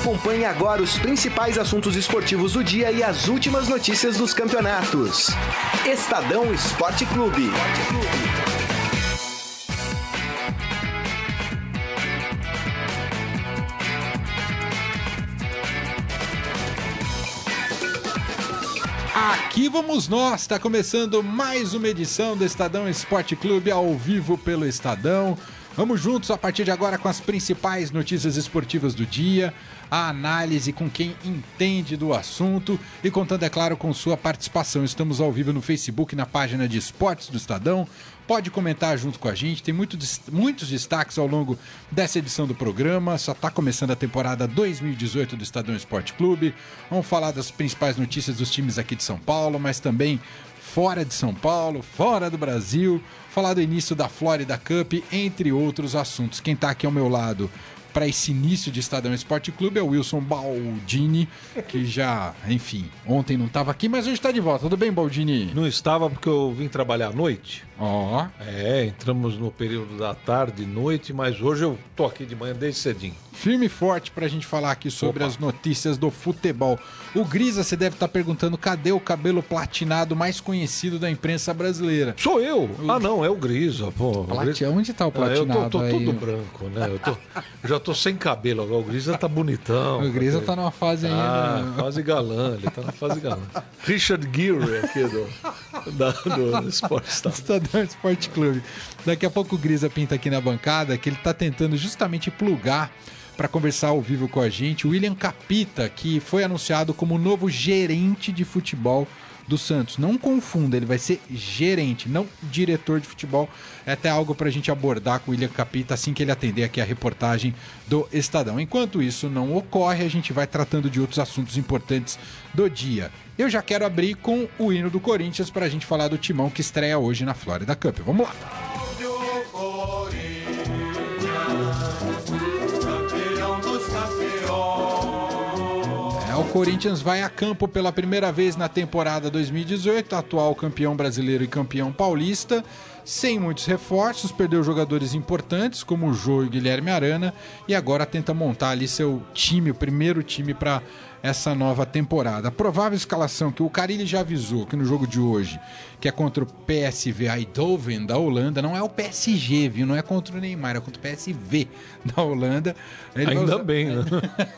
Acompanhe agora os principais assuntos esportivos do dia e as últimas notícias dos campeonatos. Estadão Esporte Clube. Aqui vamos nós, está começando mais uma edição do Estadão Esporte Clube ao vivo pelo Estadão. Vamos juntos a partir de agora com as principais notícias esportivas do dia, a análise com quem entende do assunto e contando, é claro, com sua participação. Estamos ao vivo no Facebook, na página de esportes do Estadão. Pode comentar junto com a gente, tem muito, muitos destaques ao longo dessa edição do programa. Só está começando a temporada 2018 do Estadão Esporte Clube. Vamos falar das principais notícias dos times aqui de São Paulo, mas também fora de São Paulo, fora do Brasil, falar do início da Florida Cup, entre outros assuntos. Quem está aqui ao meu lado para esse início de Estadão Esporte Clube é o Wilson Baldini, que já, enfim, ontem não estava aqui, mas hoje está de volta. Tudo bem, Baldini? Não estava porque eu vim trabalhar à noite. Ó. Oh. É, entramos no período da tarde, noite, mas hoje eu tô aqui de manhã desde cedinho. Firme e forte para a gente falar aqui sobre Opa. as notícias do futebol. O Grisa, você deve estar tá perguntando cadê o cabelo platinado mais conhecido da imprensa brasileira? Sou eu! O... Ah, não, é o Grisa, pô. Plati... Onde tá o platinado? Ah, eu tô, tô todo branco, né? Eu, tô... eu já tô sem cabelo agora. O Grisa tá bonitão. O Grisa tá numa fase ainda. Ah, né? fase galã, ele tá na fase galã. Richard Gere aqui do, da, do, do Sport Star. Esporte Clube. Daqui a pouco o Grisa pinta aqui na bancada que ele tá tentando justamente plugar para conversar ao vivo com a gente William Capita, que foi anunciado como novo gerente de futebol do Santos. Não confunda, ele vai ser gerente, não diretor de futebol. É até algo para a gente abordar com o William Capita assim que ele atender aqui a reportagem do Estadão. Enquanto isso não ocorre, a gente vai tratando de outros assuntos importantes do dia. Eu já quero abrir com o hino do Corinthians para a gente falar do timão que estreia hoje na Florida Cup. Vamos lá! O Corinthians vai a campo pela primeira vez na temporada 2018, atual campeão brasileiro e campeão paulista, sem muitos reforços, perdeu jogadores importantes como o Jô e o Guilherme Arana e agora tenta montar ali seu time, o primeiro time para essa nova temporada. A provável escalação que o Carilli já avisou que no jogo de hoje, que é contra o PSV Eindhoven da Holanda, não é o PSG, viu? Não é contra o Neymar, é contra o PSV da Holanda. Ele Ainda usar... bem, né?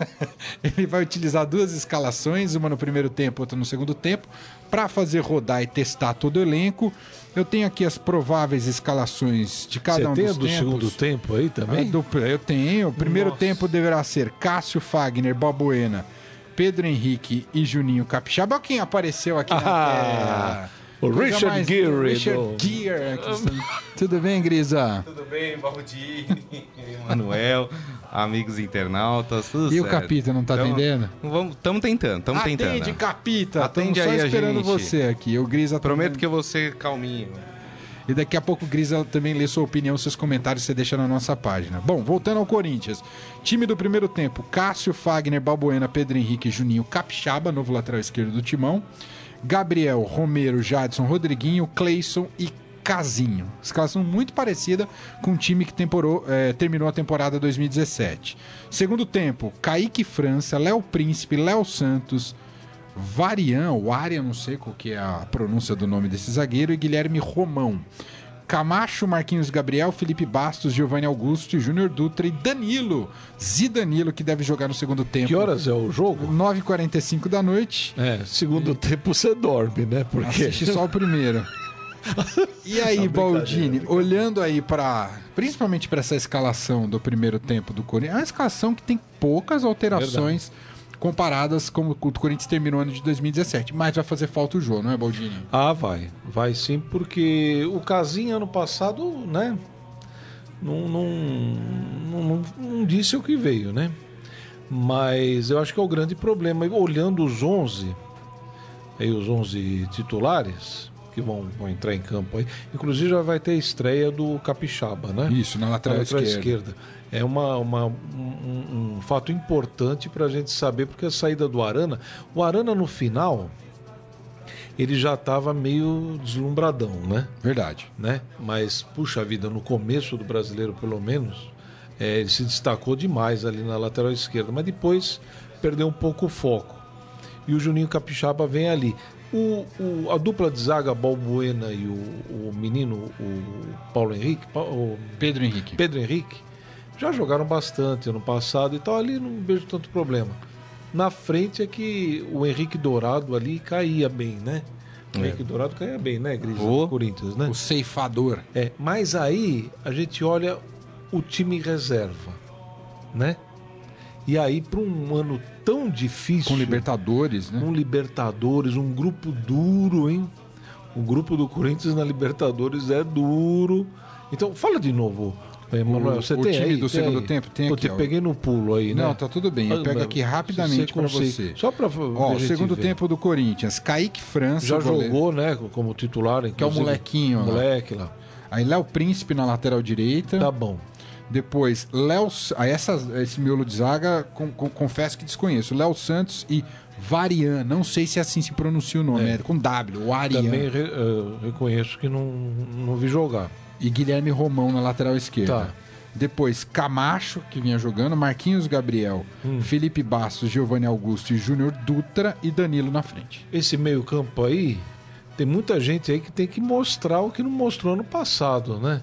Ele vai utilizar duas escalações, uma no primeiro tempo, outra no segundo tempo, para fazer rodar e testar todo o elenco. Eu tenho aqui as prováveis escalações de cada Você um tem dos do tempos. segundo tempo aí também? Ah, do, eu tenho. O primeiro Nossa. tempo deverá ser Cássio Fagner, Balbuena, Pedro Henrique e Juninho Capixaba. Quem apareceu aqui ah, na tela. O Richard mais... Gere. Richard do... Gere. Tudo bem, Grisa? Tudo bem, Baldini, Manuel, amigos internautas, tudo E certo. o Capita não tá então, atendendo? Estamos tentando, estamos tentando. Atende, Capita. Atende Tamo aí esperando a gente. você aqui. O Grisa Prometo que eu vou ser calminho. E daqui a pouco o Grisa também lê sua opinião, seus comentários você deixa na nossa página. Bom, voltando ao Corinthians. Time do primeiro tempo: Cássio, Fagner, Balbuena, Pedro Henrique, Juninho, Capixaba, novo lateral esquerdo do Timão. Gabriel, Romero, Jadson, Rodriguinho, Cleison e Casinho. Escalação muito parecida com o time que temporou, é, terminou a temporada 2017. Segundo tempo: Kaique França, Léo Príncipe, Léo Santos, Varian, ou Arian, não sei qual que é a pronúncia do nome desse zagueiro, e Guilherme Romão. Camacho, Marquinhos Gabriel, Felipe Bastos, Giovanni Augusto, Júnior Dutra e Danilo. Zidanilo, que deve jogar no segundo tempo. Que horas é o jogo? 9h45 da noite. É, segundo e... tempo você dorme, né? Porque... Assiste só o primeiro. E aí, Baldini, olhando aí para principalmente para essa escalação do primeiro tempo do Corinthians, é uma escalação que tem poucas alterações. Verdade comparadas como o Corinthians terminou no ano de 2017. Mas vai fazer falta o jogo, não é, Baldini? Ah, vai. Vai sim, porque o Casim ano passado, né? Não, não, não, não, disse o que veio, né? Mas eu acho que é o grande problema. Olhando os 11, aí os 11 titulares, que vão, vão, entrar em campo aí. Inclusive já vai ter a estreia do Capixaba, né? Isso, na lateral, na lateral esquerda. esquerda. É uma, uma um, um, fato importante para a gente saber, porque a saída do Arana, o Arana no final, ele já estava meio deslumbradão, né? Verdade. Né? Mas, puxa vida, no começo do brasileiro, pelo menos, É, ele se destacou demais ali na lateral esquerda, mas depois perdeu um pouco o foco. E o Juninho Capixaba vem ali. O, o- a dupla de zaga, Balbuena e o, o menino, o Paulo Henrique, o Pedro Henrique. Pedro Henrique, já jogaram bastante ano passado e tal, ali não vejo tanto problema. Na frente é que o Henrique Dourado ali caía bem, né? O Henrique Dourado caía bem, né, Gris? No Corinthians, né? O ceifador. É, mas aí a gente olha o time reserva, né? E aí, para um ano tão difícil, Com Libertadores, né? um Libertadores, um grupo duro, hein? O grupo do Corinthians na Libertadores é duro. Então, fala de novo, Emanuel. O- Você o tem time aí? do Tem segundo aí? tempo tem Pô, aqui, te ó. peguei no pulo aí, né? Não, tá tudo bem. Eu Ah, pego aqui rapidamente para você. Só para Ó, o segundo tempo do Corinthians. Kaique França, já jogou, né, como titular, que é o inclusive. molequinho. lá. Moleque lá. Aí Léo Príncipe na lateral direita. Tá bom. Depois, Léo. Aí essas, esse miolo de zaga, com- com- confesso que desconheço. Léo Santos e Varian. Não sei se assim se pronuncia o nome. É, com W, o Arian. Também re- eh, reconheço que não, não vi jogar. E Guilherme Romão na lateral esquerda. Tá. Depois, Camacho, que vinha jogando, Marquinhos Gabriel, Hum. Felipe Bastos, Giovanni Augusto e Júnior Dutra e Danilo na frente. Esse meio campo aí, tem muita gente aí que tem que mostrar o que não mostrou no passado, né?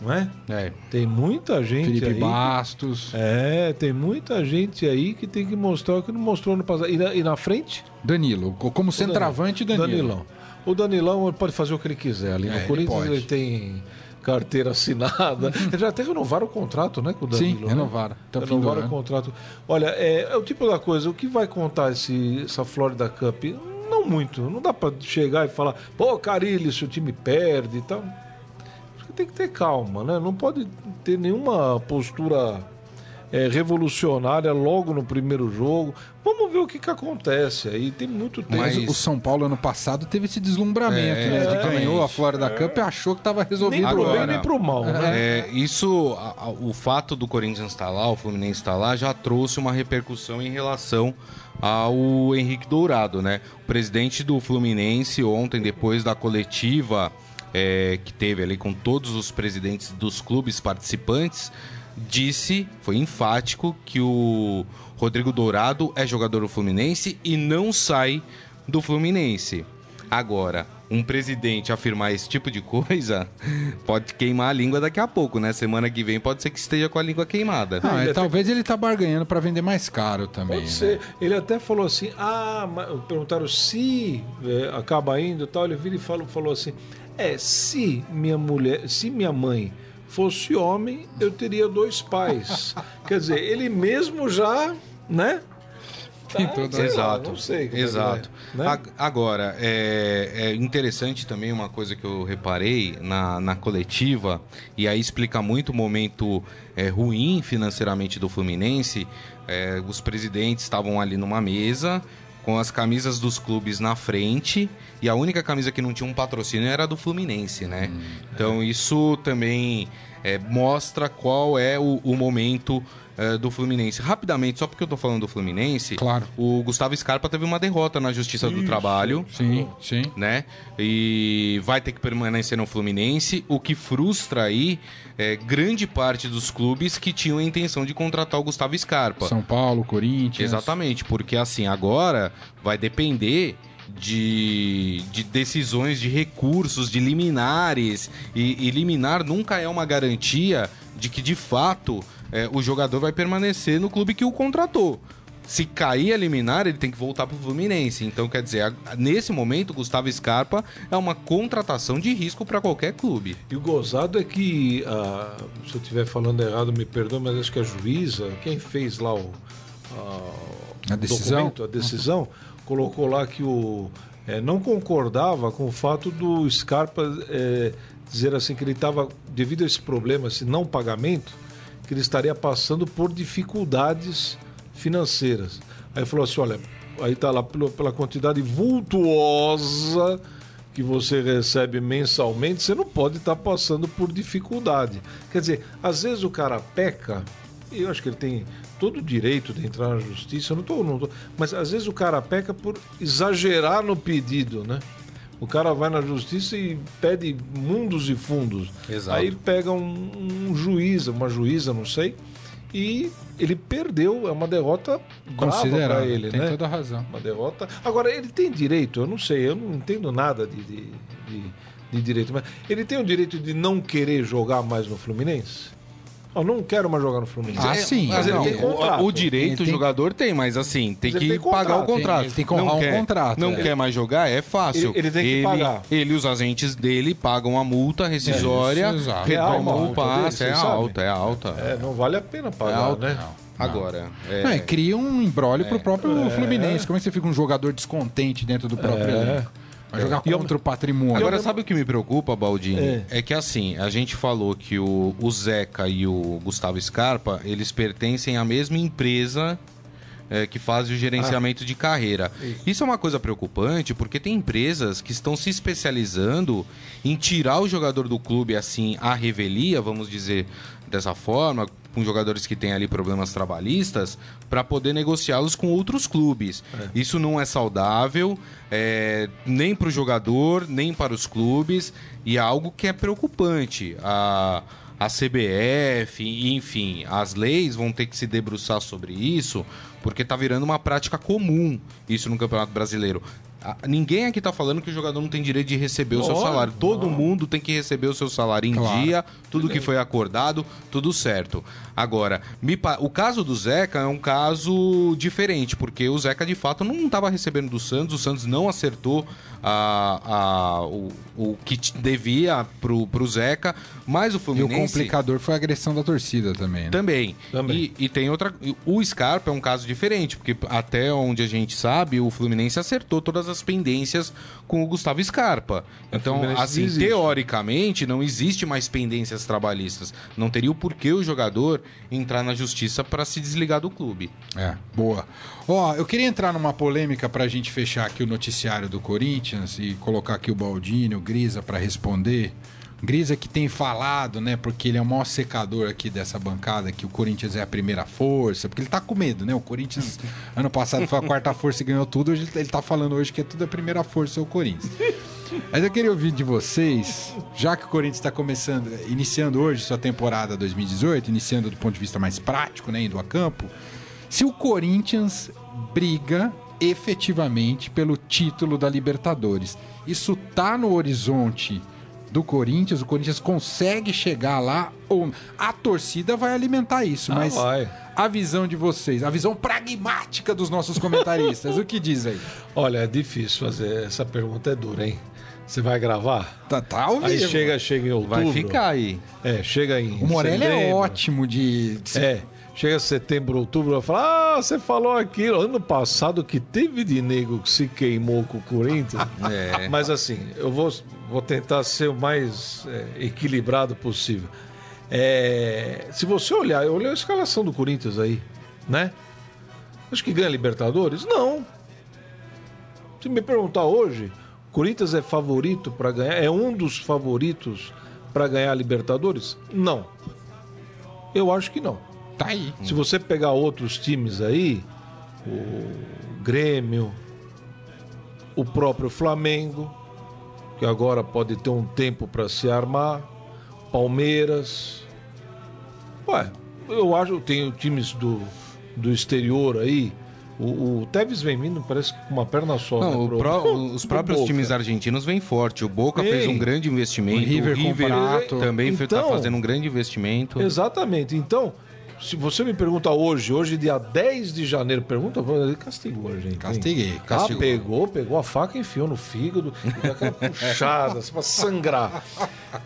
Não é? É. Tem muita gente Felipe aí. Bastos, É, tem muita gente aí que tem que mostrar o que não mostrou no passado. E na, e na frente? Danilo. co- Como centroavante, Danilo. Danilão. O Danilão ele pode fazer o que ele quiser ali. É, no ele Corinthians pode. ele, tem carteira assinada. Eles já até renovaram o contrato, né, com o Danilo. Sim, né? renovaram. Fim do Renovaram o contrato. Olha, é, é o tipo da coisa, o que vai contar esse, essa Florida Cup? Não muito. Não dá pra chegar e falar, pô, Carilli, se o time perde e tal. Tem que ter calma, né? Não pode ter nenhuma postura é, revolucionária logo no primeiro jogo. Vamos ver o que, que acontece aí. Tem muito tempo. Mas o São Paulo ano passado teve esse deslumbramento, É, né? Ele exatamente. ganhou a Florida Cup e achou que estava nem resolvido. pro agora. bem nem pro mal, né? É, isso, a- a- o fato do Corinthians estar lá, o Fluminense estar lá, já trouxe uma repercussão em relação ao Henrique Dourado, né? O presidente do Fluminense ontem, depois da coletiva é, que teve ali com todos os presidentes dos clubes participantes, disse, foi enfático, que o Rodrigo Dourado é jogador do Fluminense e não sai do Fluminense. Agora, um presidente afirmar esse tipo de coisa pode queimar a língua daqui a pouco, né? Semana que vem pode ser que esteja com a língua queimada. É, Ele até- talvez ele tá barganhando para vender mais caro também. Pode né? ser. Ele até falou assim: ah, perguntaram se é, acaba indo e tal. Ele vira e falou, falou assim: é, se minha mulher, se minha mãe fosse homem, eu teria dois pais. Quer dizer, ele mesmo já, né? Tá, lá, Exato. não sei. como é Exato. vai, né? Ag- Agora, é, é interessante também uma coisa que eu reparei na, na coletiva, e aí explica muito o momento é, ruim financeiramente do Fluminense. É, os presidentes estavam ali numa mesa com as camisas dos clubes na frente e a única camisa que não tinha um patrocínio era a do Fluminense, né? Então isso também é, mostra qual é o, o momento é, do Fluminense. Rapidamente, só porque eu tô falando do Fluminense, Claro. o Gustavo Scarpa teve uma derrota na Justiça do Trabalho, Sim, sim. né? E vai ter que permanecer no Fluminense, o que frustra aí é, grande parte dos clubes que tinham a intenção de contratar o Gustavo Scarpa. São Paulo, Corinthians. Exatamente, porque assim, agora vai depender de, de decisões de recursos, de liminares. E, e liminar nunca é uma garantia de que, de fato, é, o jogador vai permanecer no clube que o contratou. Se cair a liminar, ele tem que voltar pro Fluminense. Então, quer dizer, a- nesse momento, o Gustavo Scarpa é uma contratação de risco para qualquer clube. E o gozado é que, ah, se eu estiver falando errado, me perdoe, mas acho que a juíza, quem fez lá o, ah, A decisão? a decisão, colocou lá que o eh, não concordava com o fato do Scarpa eh, dizer assim que ele estava, devido a esse problema, esse não pagamento, que ele estaria passando por dificuldades financeiras. Aí falou assim, olha, aí tá lá pela quantidade vultuosa que você recebe mensalmente, você não pode estar passando por dificuldade. Quer dizer, às vezes o cara peca, eu acho que ele tem todo o direito de entrar na justiça, não tô, não tô, mas às vezes o cara peca por exagerar no pedido, né? O cara vai na justiça e pede mundos e fundos. Exato. Aí pega um, um juiz, uma juíza, não sei, e ele perdeu. É uma derrota brava para ele, Tem né? toda a razão. Uma derrota. Agora, ele tem direito, eu não sei, eu não entendo nada de, de, de, de direito, mas ele tem o direito de não querer jogar mais no Fluminense? Eu não quero mais jogar no Fluminense. Ah, sim. Mas ele não, tem o- contrato. O, o direito Ele o tem- jogador tem, mas assim, tem Mas que ele tem pagar o contrato, tem- ele tem que honrar não um quer, contrato, Não é. quer mais jogar, é fácil. Ele- ele tem que pagar. Ele e os agentes dele pagam a multa rescisória, É retomam uma o passe. É alta, é alta. É, não vale a pena É pagar, alta. né? Agora, é, Não, cria um embrólio pro próprio Fluminense. Como é que você fica um jogador descontente dentro do próprio É. elenco? Vai jogar E eu- contra o patrimônio. Agora, sabe o que me preocupa, Baldini? É. É. que assim, a gente falou que o, o Zeca e o Gustavo Scarpa, eles pertencem à mesma empresa é, que faz o gerenciamento de carreira. Isso. é uma coisa preocupante, porque tem empresas que estão se especializando em tirar o jogador do clube, assim, à revelia, vamos dizer dessa forma, com jogadores que têm ali problemas trabalhistas, para poder negociá-los com outros clubes. Isso não é saudável, é, nem para o jogador, nem para os clubes, e é algo que é preocupante. A, a CBF, enfim, as leis vão ter que se debruçar sobre isso, porque tá virando uma prática comum isso no Campeonato Brasileiro. Ninguém aqui tá falando que o jogador não tem direito de receber o seu salário. Todo mundo tem que receber o seu salário em Claro. dia, tudo que foi acordado, tudo certo. Agora, me pa- o caso do Zeca é um caso diferente, porque o Zeca de fato não estava recebendo do Santos, o Santos não acertou a, a- o, o que devia pro, pro Zeca, mas o E o Fluminense... complicador foi a agressão da torcida também. Né? Também. Também. E, e tem outra. O Scarpa é um caso diferente, porque até onde a gente sabe, o Fluminense acertou todas as pendências com o Gustavo Scarpa. Então, assim, desiste. teoricamente, não existe mais pendências trabalhistas. Não teria o porquê o jogador entrar na justiça para se desligar do clube. É, boa. Ó, eu queria entrar numa polêmica pra gente fechar aqui o noticiário do Corinthians e colocar aqui o Baldini, o Grisa pra responder. Grisa que tem falado, né, porque ele é o maior secador aqui dessa bancada, que o Corinthians é a primeira força, porque ele tá com medo, né? O Corinthians ano passado foi a quarta força e ganhou tudo, hoje ele tá falando hoje que é tudo a primeira força é o Corinthians. Mas eu queria ouvir de vocês, já que o Corinthians está começando, iniciando hoje sua temporada 2018, iniciando do ponto de vista mais prático, né, indo a campo, se o Corinthians briga efetivamente pelo título da Libertadores. Isso tá no horizonte do Corinthians, o Corinthians consegue chegar lá ou a torcida vai alimentar isso, Ah, mas vai. a visão de vocês, a visão pragmática dos nossos comentaristas, o que diz aí? Olha, é difícil fazer. Essa pergunta é dura, hein? Você vai gravar? Tá, tá ao Aí vivo. chega, chega em outubro. Vai ficar aí. É, chega em. O Morelli é ótimo de. É. Chega setembro, outubro, vai falar: Ah, você falou aquilo. Ano passado que teve de nego que se queimou com o Corinthians. É. Mas assim, eu vou, vou tentar ser o mais é, equilibrado possível. É, se você olhar, eu olhei a escalação do Corinthians aí, né? Acho que ganha Libertadores? Não. Se me perguntar hoje, Corinthians é favorito para ganhar? É um dos favoritos para ganhar a Libertadores? Não. Eu acho que não. Tá aí. Se você pegar outros times aí, o Grêmio, o próprio Flamengo, que agora pode ter um tempo para se armar, Palmeiras. Ué, eu acho que tem times do, do exterior aí. O, o Tevez vem vindo, parece que com uma perna só. Não, né, o pro- pró- os próprios Boca. times argentinos vêm forte. O Boca fez Vem. um grande investimento. O River com Prato. também está Então- fazendo um grande investimento. Exatamente. Então, se você me pergunta hoje, hoje dia 10 de janeiro, pergunta, ele castigou a gente. Castiguei, Ah, castigou. pegou, pegou a faca e enfiou no fígado e deu aquela puxada, assim, pra sangrar.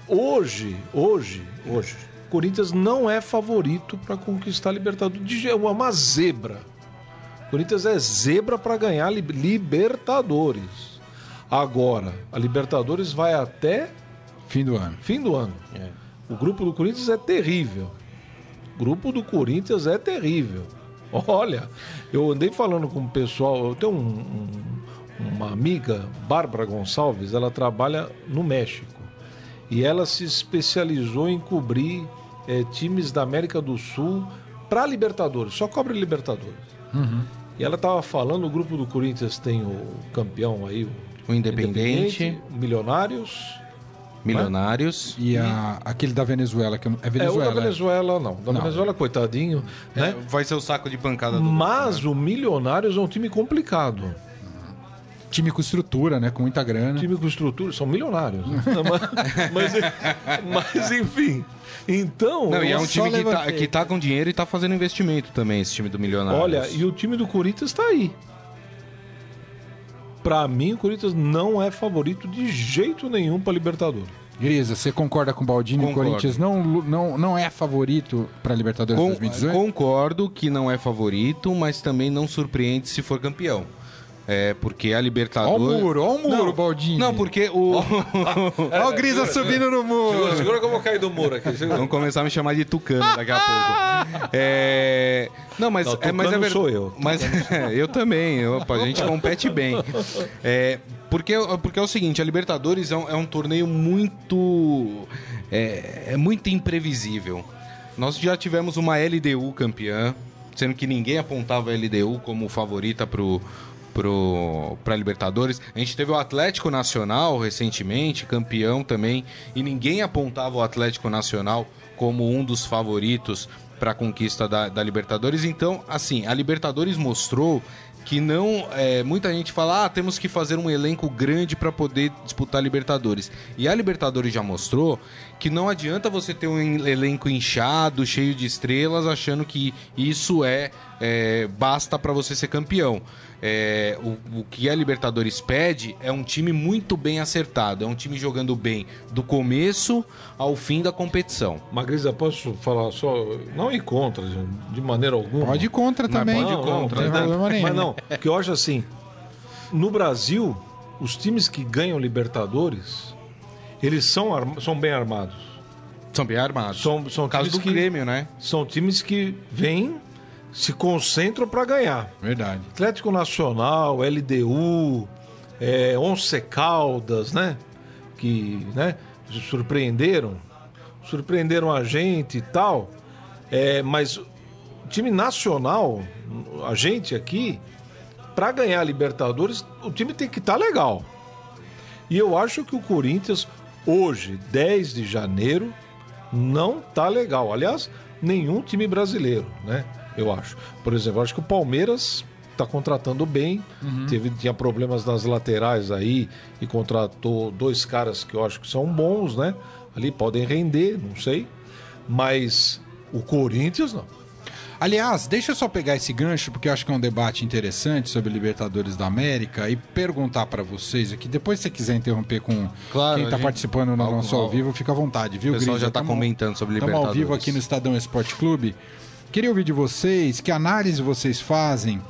Hoje, hoje, hoje, Corinthians não é favorito para conquistar a Libertadores. É uma zebra. Corinthians é zebra para ganhar Libertadores. Agora, a Libertadores vai até Fim do ano. fim do ano. O grupo do Corinthians é terrível. O grupo do Corinthians é terrível. Olha, eu andei falando com o pessoal. Eu tenho um- um- uma amiga, Bárbara Gonçalves, ela trabalha no México. E ela se especializou em cobrir eh, times da América do Sul para Libertadores, só cobre Libertadores. E ela estava falando: o grupo do Corinthians tem o campeão aí, o O O Independente, Milionários. Milionários. E a, aquele da Venezuela, que eu não- é É, o Venezuela. da Venezuela não. Da Não. Venezuela, coitadinho, né? É, vai ser o saco de pancada do Mas o Milionários é um time complicado. Time com estrutura, né? Com muita grana. time com estrutura, são milionários. né? mas, mas, mas, enfim. Então, Não, e é um time que tá, que tá com dinheiro e tá fazendo investimento também, esse time do Milionários. olha, e o time do Corinthians tá aí. Pra mim, o Corinthians não é favorito de jeito nenhum pra Libertadores. Grisa, você concorda com o Baldini? O. Corinthians não, não, não é favorito para Libertadores Com- 2018? concordo que não é favorito, mas também não surpreende se for campeão. É, porque a Ó o Libertadores... muro, ó o muro, Não, Baldini. Não, porque o... Ó o Grisa subindo no muro. Segura que eu vou cair do muro aqui. Vão começar a me chamar de Tucano daqui a pouco. É... Não, mas Não, é, mas é Tucano ver- sou eu. Mas eu também. Eu, a gente compete bem. É, porque, porque é o seguinte, a Libertadores é um, é um torneio muito é, é muito imprevisível. Nós já tivemos uma LDU campeã, sendo que ninguém apontava a LDU como favorita pro para Libertadores. A gente teve o Atlético Nacional recentemente, campeão também, e ninguém apontava o Atlético Nacional como um dos favoritos para a conquista da, da Libertadores. Então, assim, a Libertadores mostrou que não. é, muita gente fala, ah, temos que fazer um elenco grande para poder disputar a Libertadores. E a Libertadores já mostrou que não adianta você ter um en- elenco inchado, cheio de estrelas, achando que isso é, é, basta para você ser campeão. É, o, o que a Libertadores pede é um time muito bem acertado, é um time jogando bem do começo ao fim da competição. Magrisa, posso falar só. Não ir contra, de maneira alguma. Pode ir contra Mas também. pode ir Não, contra, Não tem né? problema nenhum. Mas não, porque eu acho assim, no Brasil, os times que ganham Libertadores, eles são, são bem armados. São bem armados. São, são caso times do que, Grêmio, né? São times que vêm, se concentram para ganhar. Verdade. Atlético Nacional, LDU, é, Once Caldas, né? Que né, surpreenderam, surpreenderam a gente e tal. É, mas o time nacional, a gente aqui, para ganhar a Libertadores, o time tem que estar legal. E eu acho que o Corinthians, hoje, 10 de janeiro, não tá legal. Aliás, nenhum time brasileiro, né? Eu acho. Por exemplo, eu acho que o Palmeiras tá contratando bem. Teve, tinha problemas nas laterais aí e contratou dois caras que eu acho que são bons, né? Ali podem render, não sei. Mas o Corinthians não. Aliás, deixa eu só pegar esse gancho, porque eu acho que é um debate interessante sobre Libertadores da América e perguntar pra vocês aqui. Depois, se você quiser interromper com Claro, quem tá gente- participando no Ao- nosso ao vivo, fica à vontade, viu, O pessoal Grisa? já tá Tamo- comentando sobre Estamos Libertadores. ao vivo aqui no Estadão Esporte Clube. Queria ouvir de vocês que análise vocês fazem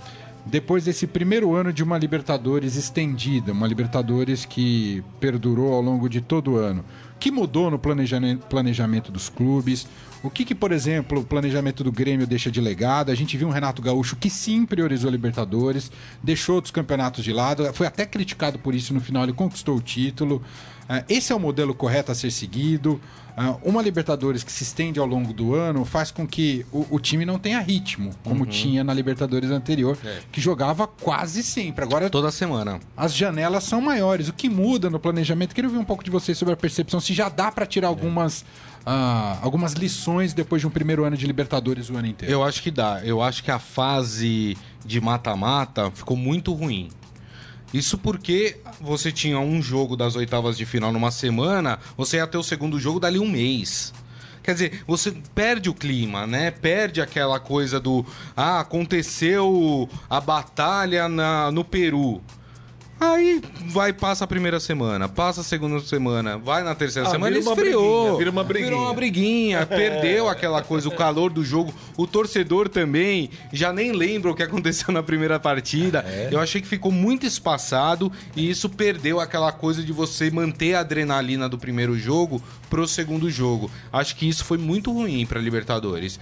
depois desse primeiro ano de uma Libertadores estendida, uma Libertadores que perdurou ao longo de todo o ano. O que mudou no planejamento, dos clubes? O que, que, por exemplo, o planejamento do Grêmio deixa de legado? A gente viu um Renato Gaúcho que sim priorizou Libertadores, deixou outros campeonatos de lado, foi até criticado por isso no final, ele conquistou o título. Ah, Esse é o modelo correto a ser seguido. Ah, Uma Libertadores que se estende ao longo do ano faz com que o, o time não tenha ritmo, como tinha na Libertadores anterior, que jogava quase sempre. Agora Toda semana. as janelas são maiores. O que muda no planejamento? Queria ouvir um pouco de vocês sobre a percepção, se já dá para tirar algumas, ah, algumas lições depois de um primeiro ano de Libertadores o ano inteiro. Eu acho que dá. Eu acho que a fase de mata-mata ficou muito ruim. Isso porque você tinha um jogo das oitavas de final numa semana, você ia ter o segundo jogo dali um mês. Quer dizer, você perde o clima, né? Perde aquela coisa do. Ah, aconteceu a batalha na, no Peru. Aí vai, passa a primeira semana, passa a segunda semana, vai na terceira Ah, semana e uma esfriou. briguinha, vira uma briguinha. Virou uma briguinha, perdeu aquela coisa, o calor do jogo. O torcedor também já nem lembra o que aconteceu na primeira partida. Eu achei que ficou muito espaçado e isso perdeu aquela coisa de você manter a adrenalina do primeiro jogo pro segundo jogo. Acho que isso foi muito ruim pra Libertadores.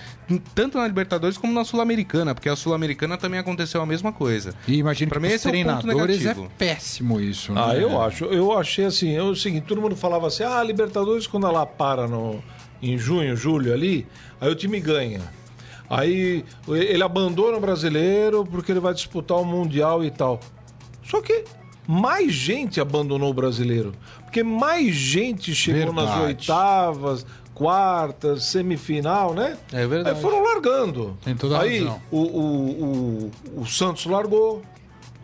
Tanto na Libertadores como na Sul-Americana, porque a Sul-Americana também aconteceu a mesma coisa. E imagino Pra que mim os esse é o ponto treinadores é negativo. Péssimo isso. Ah, né? eu acho. Eu achei assim, é o seguinte, todo mundo falava assim, ah, Libertadores quando ela para no, em junho, julho ali, aí o time ganha. Aí ele abandona o brasileiro porque ele vai disputar o Mundial e tal. Só que mais gente abandonou o brasileiro. Porque mais gente chegou nas Verdade. oitavas, quartas, semifinal, né? É verdade. Aí foram largando. Tem toda a Aí razão. o, o, o, o Santos largou,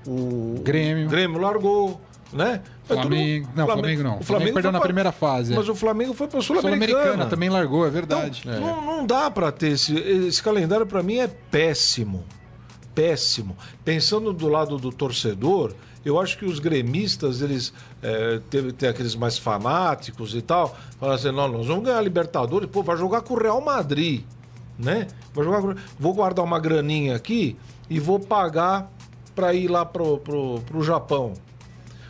o Grêmio. Grêmio largou, né? Foi tudo- Flamengo. Não, Flamengo não. O Flamengo Flamengo perdeu na pra- primeira fase. Mas o Flamengo foi para Sul-Americana. Sul-Americana também largou, é verdade. Então, não, não dá para ter esse, esse calendário para mim é péssimo, péssimo. Pensando do lado do torcedor, eu acho que os gremistas eles é, teve tem aqueles mais fanáticos e tal, falam assim, não, nós vamos ganhar a Libertadores, pô, vai jogar com o Real Madrid, né? Vai jogar com... vou guardar uma graninha aqui e vou pagar para ir lá pro, pro, pro Japão.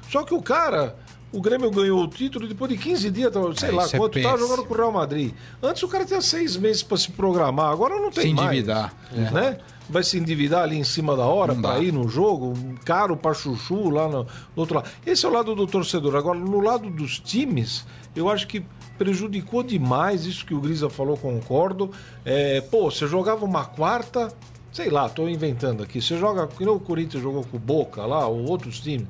Só que o cara, o Grêmio ganhou o título depois de 15 dias, tava- sei É, lá isso é quanto, tava jogando com o Real Madrid. Antes o cara tinha seis meses para se programar, agora não tem Se mais. endividar, é. Né? Vai se endividar ali em cima da hora para ir no jogo, caro para chuchu lá no, no outro lado. Esse é o lado do torcedor. Agora, no lado dos times, eu acho que prejudicou demais isso que o Grisa falou, concordo. É, pô, você jogava uma quarta, sei lá, tô inventando aqui. Você joga, que o Corinthians jogou com o Boca lá, ou outros times.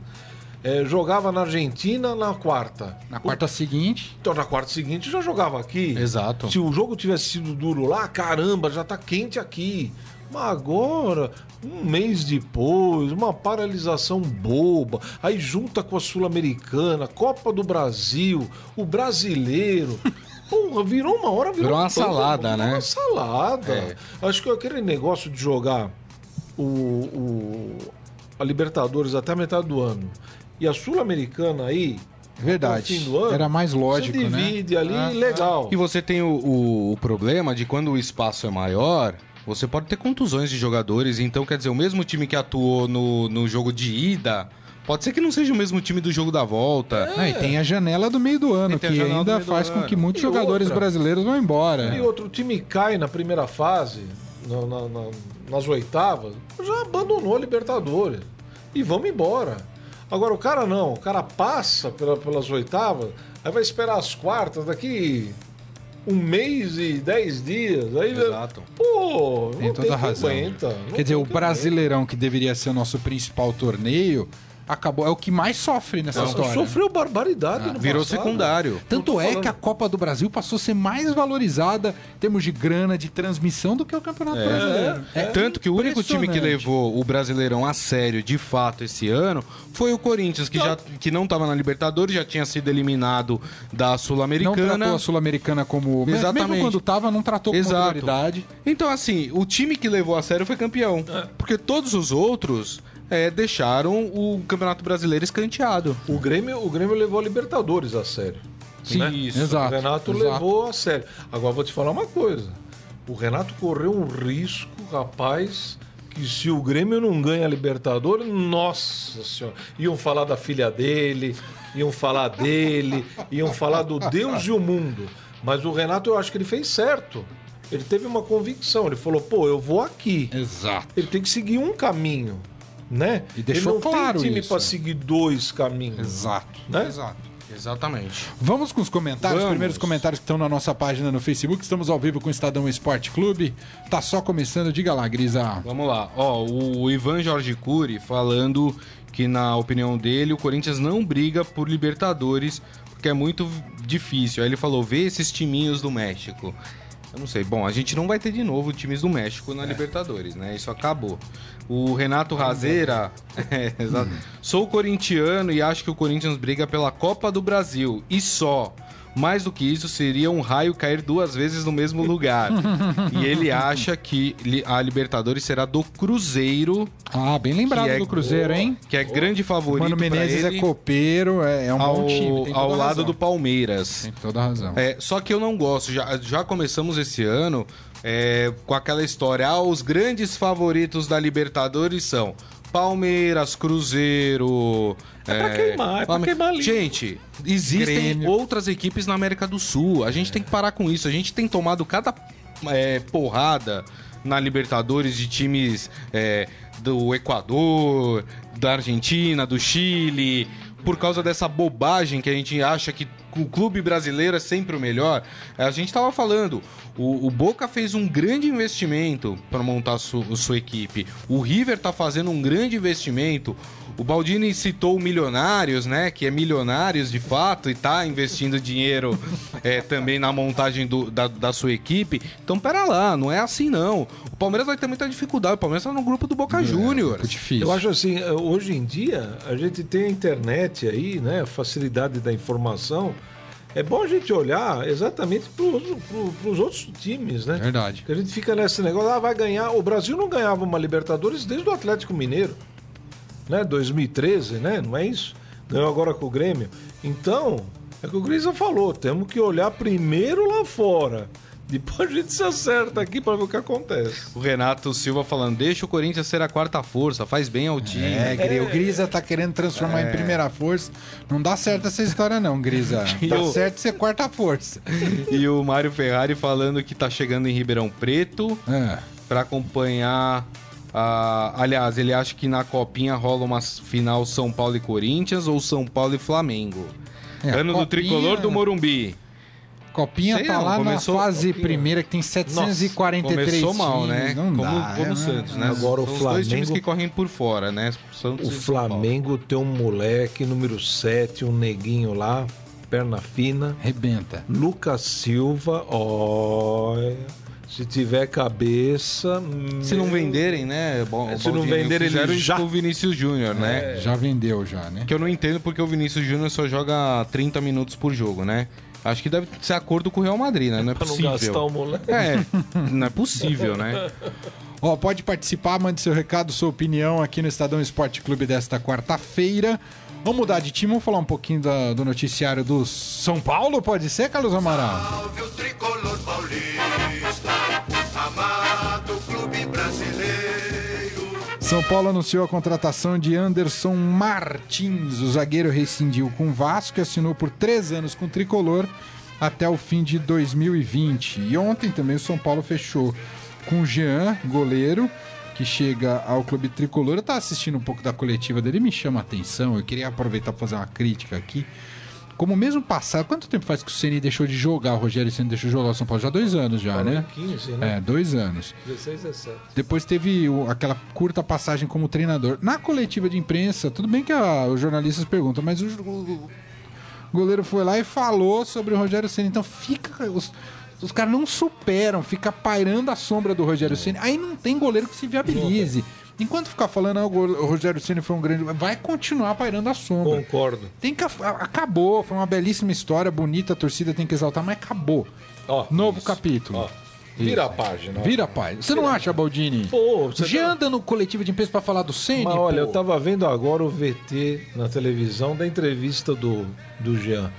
É, jogava na Argentina na quarta. Na quarta seguinte, Então na quarta seguinte já jogava aqui. Exato. Se o jogo tivesse sido duro lá, caramba, já tá quente aqui. Mas agora, um mês depois, uma paralisação boba, aí junta com a Sul-Americana, Copa do Brasil, o brasileiro. Porra, virou uma hora, virou, Virou uma salada, virou né? Uma salada. É. Acho que aquele negócio de jogar o, o- a Libertadores até a metade do ano e a Sul-Americana aí. Verdade. ano, Era mais lógico, você né? divide ali, Ah, legal. E você tem o, o- o problema de quando o espaço é maior, você pode ter contusões de jogadores. Então, quer dizer, o mesmo time que atuou no, no jogo de ida, pode ser que não seja o mesmo time do jogo da volta. Ah, e tem a janela do meio do ano, que ainda faz com ano. que muitos E jogadores outra. brasileiros vão embora. E outro time cai na primeira fase, na- na- na- nas oitavas, já abandonou a Libertadores. E vamos embora. Agora o cara não, o cara passa pela- pelas oitavas, aí vai esperar as quartas daqui um mês e dez dias. Aí, Exato. Pô, Tem não toda tem a razão. que aguenta. não Quer tem dizer, o que Brasileirão, que deveria ser o nosso principal torneio, acabou. É o que mais sofre nessa aguenta. história. Sofreu barbaridade no Virou passado. secundário. Tanto é falando. que a Copa do Brasil passou a ser mais valorizada em termos de grana, de transmissão, do que o Campeonato Brasileiro. é. Tanto que o único time que levou o Brasileirão a sério, de fato, esse ano, foi o Corinthians, que, já, que não estava na Libertadores, já tinha sido eliminado da Não Sul-Americana. tratou a Sul-Americana como. Exatamente. Mesmo quando tava, não tratou com prioridade. Então, assim, o time que levou a sério foi campeão. Porque todos os outros é, deixaram o Campeonato Brasileiro escanteado. O Grêmio, o Grêmio levou a Libertadores a sério. Sim, né? exato. O Renato exato. levou a sério. Agora vou te falar uma coisa. O Renato correu um risco, rapaz, que se o Grêmio não ganha a Libertadores, nossa senhora. Iam falar da filha dele, iam falar dele, iam falar do Deus e o mundo. Mas o Renato, eu acho que ele fez certo. Ele teve uma convicção. Ele falou, pô, eu vou aqui. Exato. Ele tem que seguir um caminho, né? E deixou ele não claro tem time para seguir dois caminhos. Exato. Né? Exato. Exatamente. Vamos com os comentários, os Vamos. primeiros comentários que estão na nossa página no Facebook. Estamos ao vivo com o Estadão Esporte Clube. Tá só começando, diga lá, Grisa. Vamos lá. Ó, o Ivan Jorge Cury falando que, na opinião dele, o Corinthians não briga por Libertadores porque é muito difícil. Aí ele falou: vê esses timinhos do México. Eu não sei. Bom, a gente não vai ter de novo times do México na Libertadores, né? Isso acabou. O Renato Razeira. É. Sou corintiano e acho que o Corinthians briga pela Copa do Brasil. E só. Mais do que isso, seria um raio cair duas vezes no mesmo lugar. e ele acha que a Libertadores será do Cruzeiro, Ah, bem lembrado é do Cruzeiro, hein? que é grande favorito Mano Menezes é copeiro, é, é um ao, bom time. Ao lado razão. do Palmeiras. Tem toda a razão. É, só que eu não gosto. Já, já começamos esse ano é, com aquela história. Ah, os grandes favoritos da Libertadores são Palmeiras, Cruzeiro. É, pra queimar, é pra queimar ali. Gente, existem Grêmio. outras equipes na América do Sul. A gente tem que parar com isso. A gente tem tomado cada é, porrada na Libertadores de times é, do Equador, da Argentina, do Chile, por causa dessa bobagem que a gente acha que o clube brasileiro é sempre o melhor. A gente estava falando, o, o, Boca fez um grande investimento para montar su, sua equipe. O River está fazendo um grande investimento. O Baldini citou o Milionários, né? Que é milionários de fato e está investindo dinheiro é, também na montagem do, da, da, sua equipe. Então, pera lá, não é assim não. O Palmeiras vai ter muita dificuldade. O Palmeiras está no grupo do Boca é, Júnior. É difícil. Eu acho assim, hoje em dia, a gente tem a internet aí, né? A facilidade da informação. É bom a gente olhar exatamente para os outros times, né? Verdade. Que a gente fica nesse negócio, ah, vai ganhar. O Brasil não ganhava uma Libertadores desde o Atlético Mineiro, né? 2013, né? Não é isso? Ganhou agora com o Grêmio. Então, é o que o Grisa falou, temos que olhar primeiro lá fora. Depois a gente se acerta aqui para ver o que acontece. O Renato Silva falando: deixa o Corinthians ser a quarta força, faz bem ao time. É, o Grisa tá querendo transformar é. em primeira força. Não dá certo essa história, não, Grisa. dá o... certo ser quarta força. e o Mário Ferrari falando que tá chegando em Ribeirão Preto é. para acompanhar. Aliás, ele acha que na Copinha rola uma final São Paulo e Corinthians ou São Paulo e Flamengo. É, ano Copinha... do tricolor do Morumbi. Copinha Sei tá não, lá começou, na fase Copinha. primeira, que tem 743 Nossa, começou mal, né? Não como, dá, como é, o Santos, né? Agora o São Flamengo... dois times que correm por fora, né? Santos o Flamengo tem um moleque, número 7, um neguinho lá, perna fina. Rebenta. Lucas Silva, olha... Se tiver cabeça. Se meu... não venderem, né? Bom, é, se não venderem, ele já. o Vinícius Júnior, né? É. Já vendeu, já, né? Que eu não entendo porque o Vinícius Júnior só joga 30 minutos por jogo, né? Acho que deve ser acordo com o Real Madrid, né? Não é possível. Não gastar o moleque. É, não é possível, né? Ó, pode participar, mande seu recado, sua opinião aqui no Estadão Esporte Clube desta quarta-feira. Vamos mudar de time, vamos falar um pouquinho da, do noticiário do São Paulo, pode ser, Carlos Amaral? Salve o São Paulo anunciou a contratação de Anderson Martins. O zagueiro rescindiu com o Vasco e assinou por três anos com o tricolor até o fim de 2020. E ontem também o São Paulo fechou com Jean, goleiro, que chega ao clube tricolor. Eu estava assistindo um pouco da coletiva dele, me chama a atenção. Eu queria aproveitar para fazer uma crítica aqui. Como mesmo passado, quanto tempo faz que o Ceni deixou de jogar? O Rogério Ceni deixou de jogar o São Paulo? Já dois anos já, né? 15, né? É, dois anos. 16, 17. Depois teve o, aquela curta passagem como treinador. Na coletiva de imprensa, tudo bem que a, os jornalistas perguntam, mas o, o, o goleiro foi lá e falou sobre o Rogério Ceni. Então fica. Os, os caras não superam, fica pairando a sombra do Rogério Ceni. Aí não tem goleiro que se viabilize. Enquanto ficar falando, ah, o Rogério Ceni foi um grande. Vai continuar pairando a sombra. Concordo. Tem que. Acabou, foi uma belíssima história, bonita, a torcida tem que exaltar, mas acabou. Ó, Novo isso. capítulo. Ó. Vira a página. Vira a página. Você não acha, Baldini? Pô, você Já tá... anda no coletivo de imprensa pra falar do Ceni? Mas olha, pô. eu tava vendo agora o VT na televisão da entrevista do, do Jean.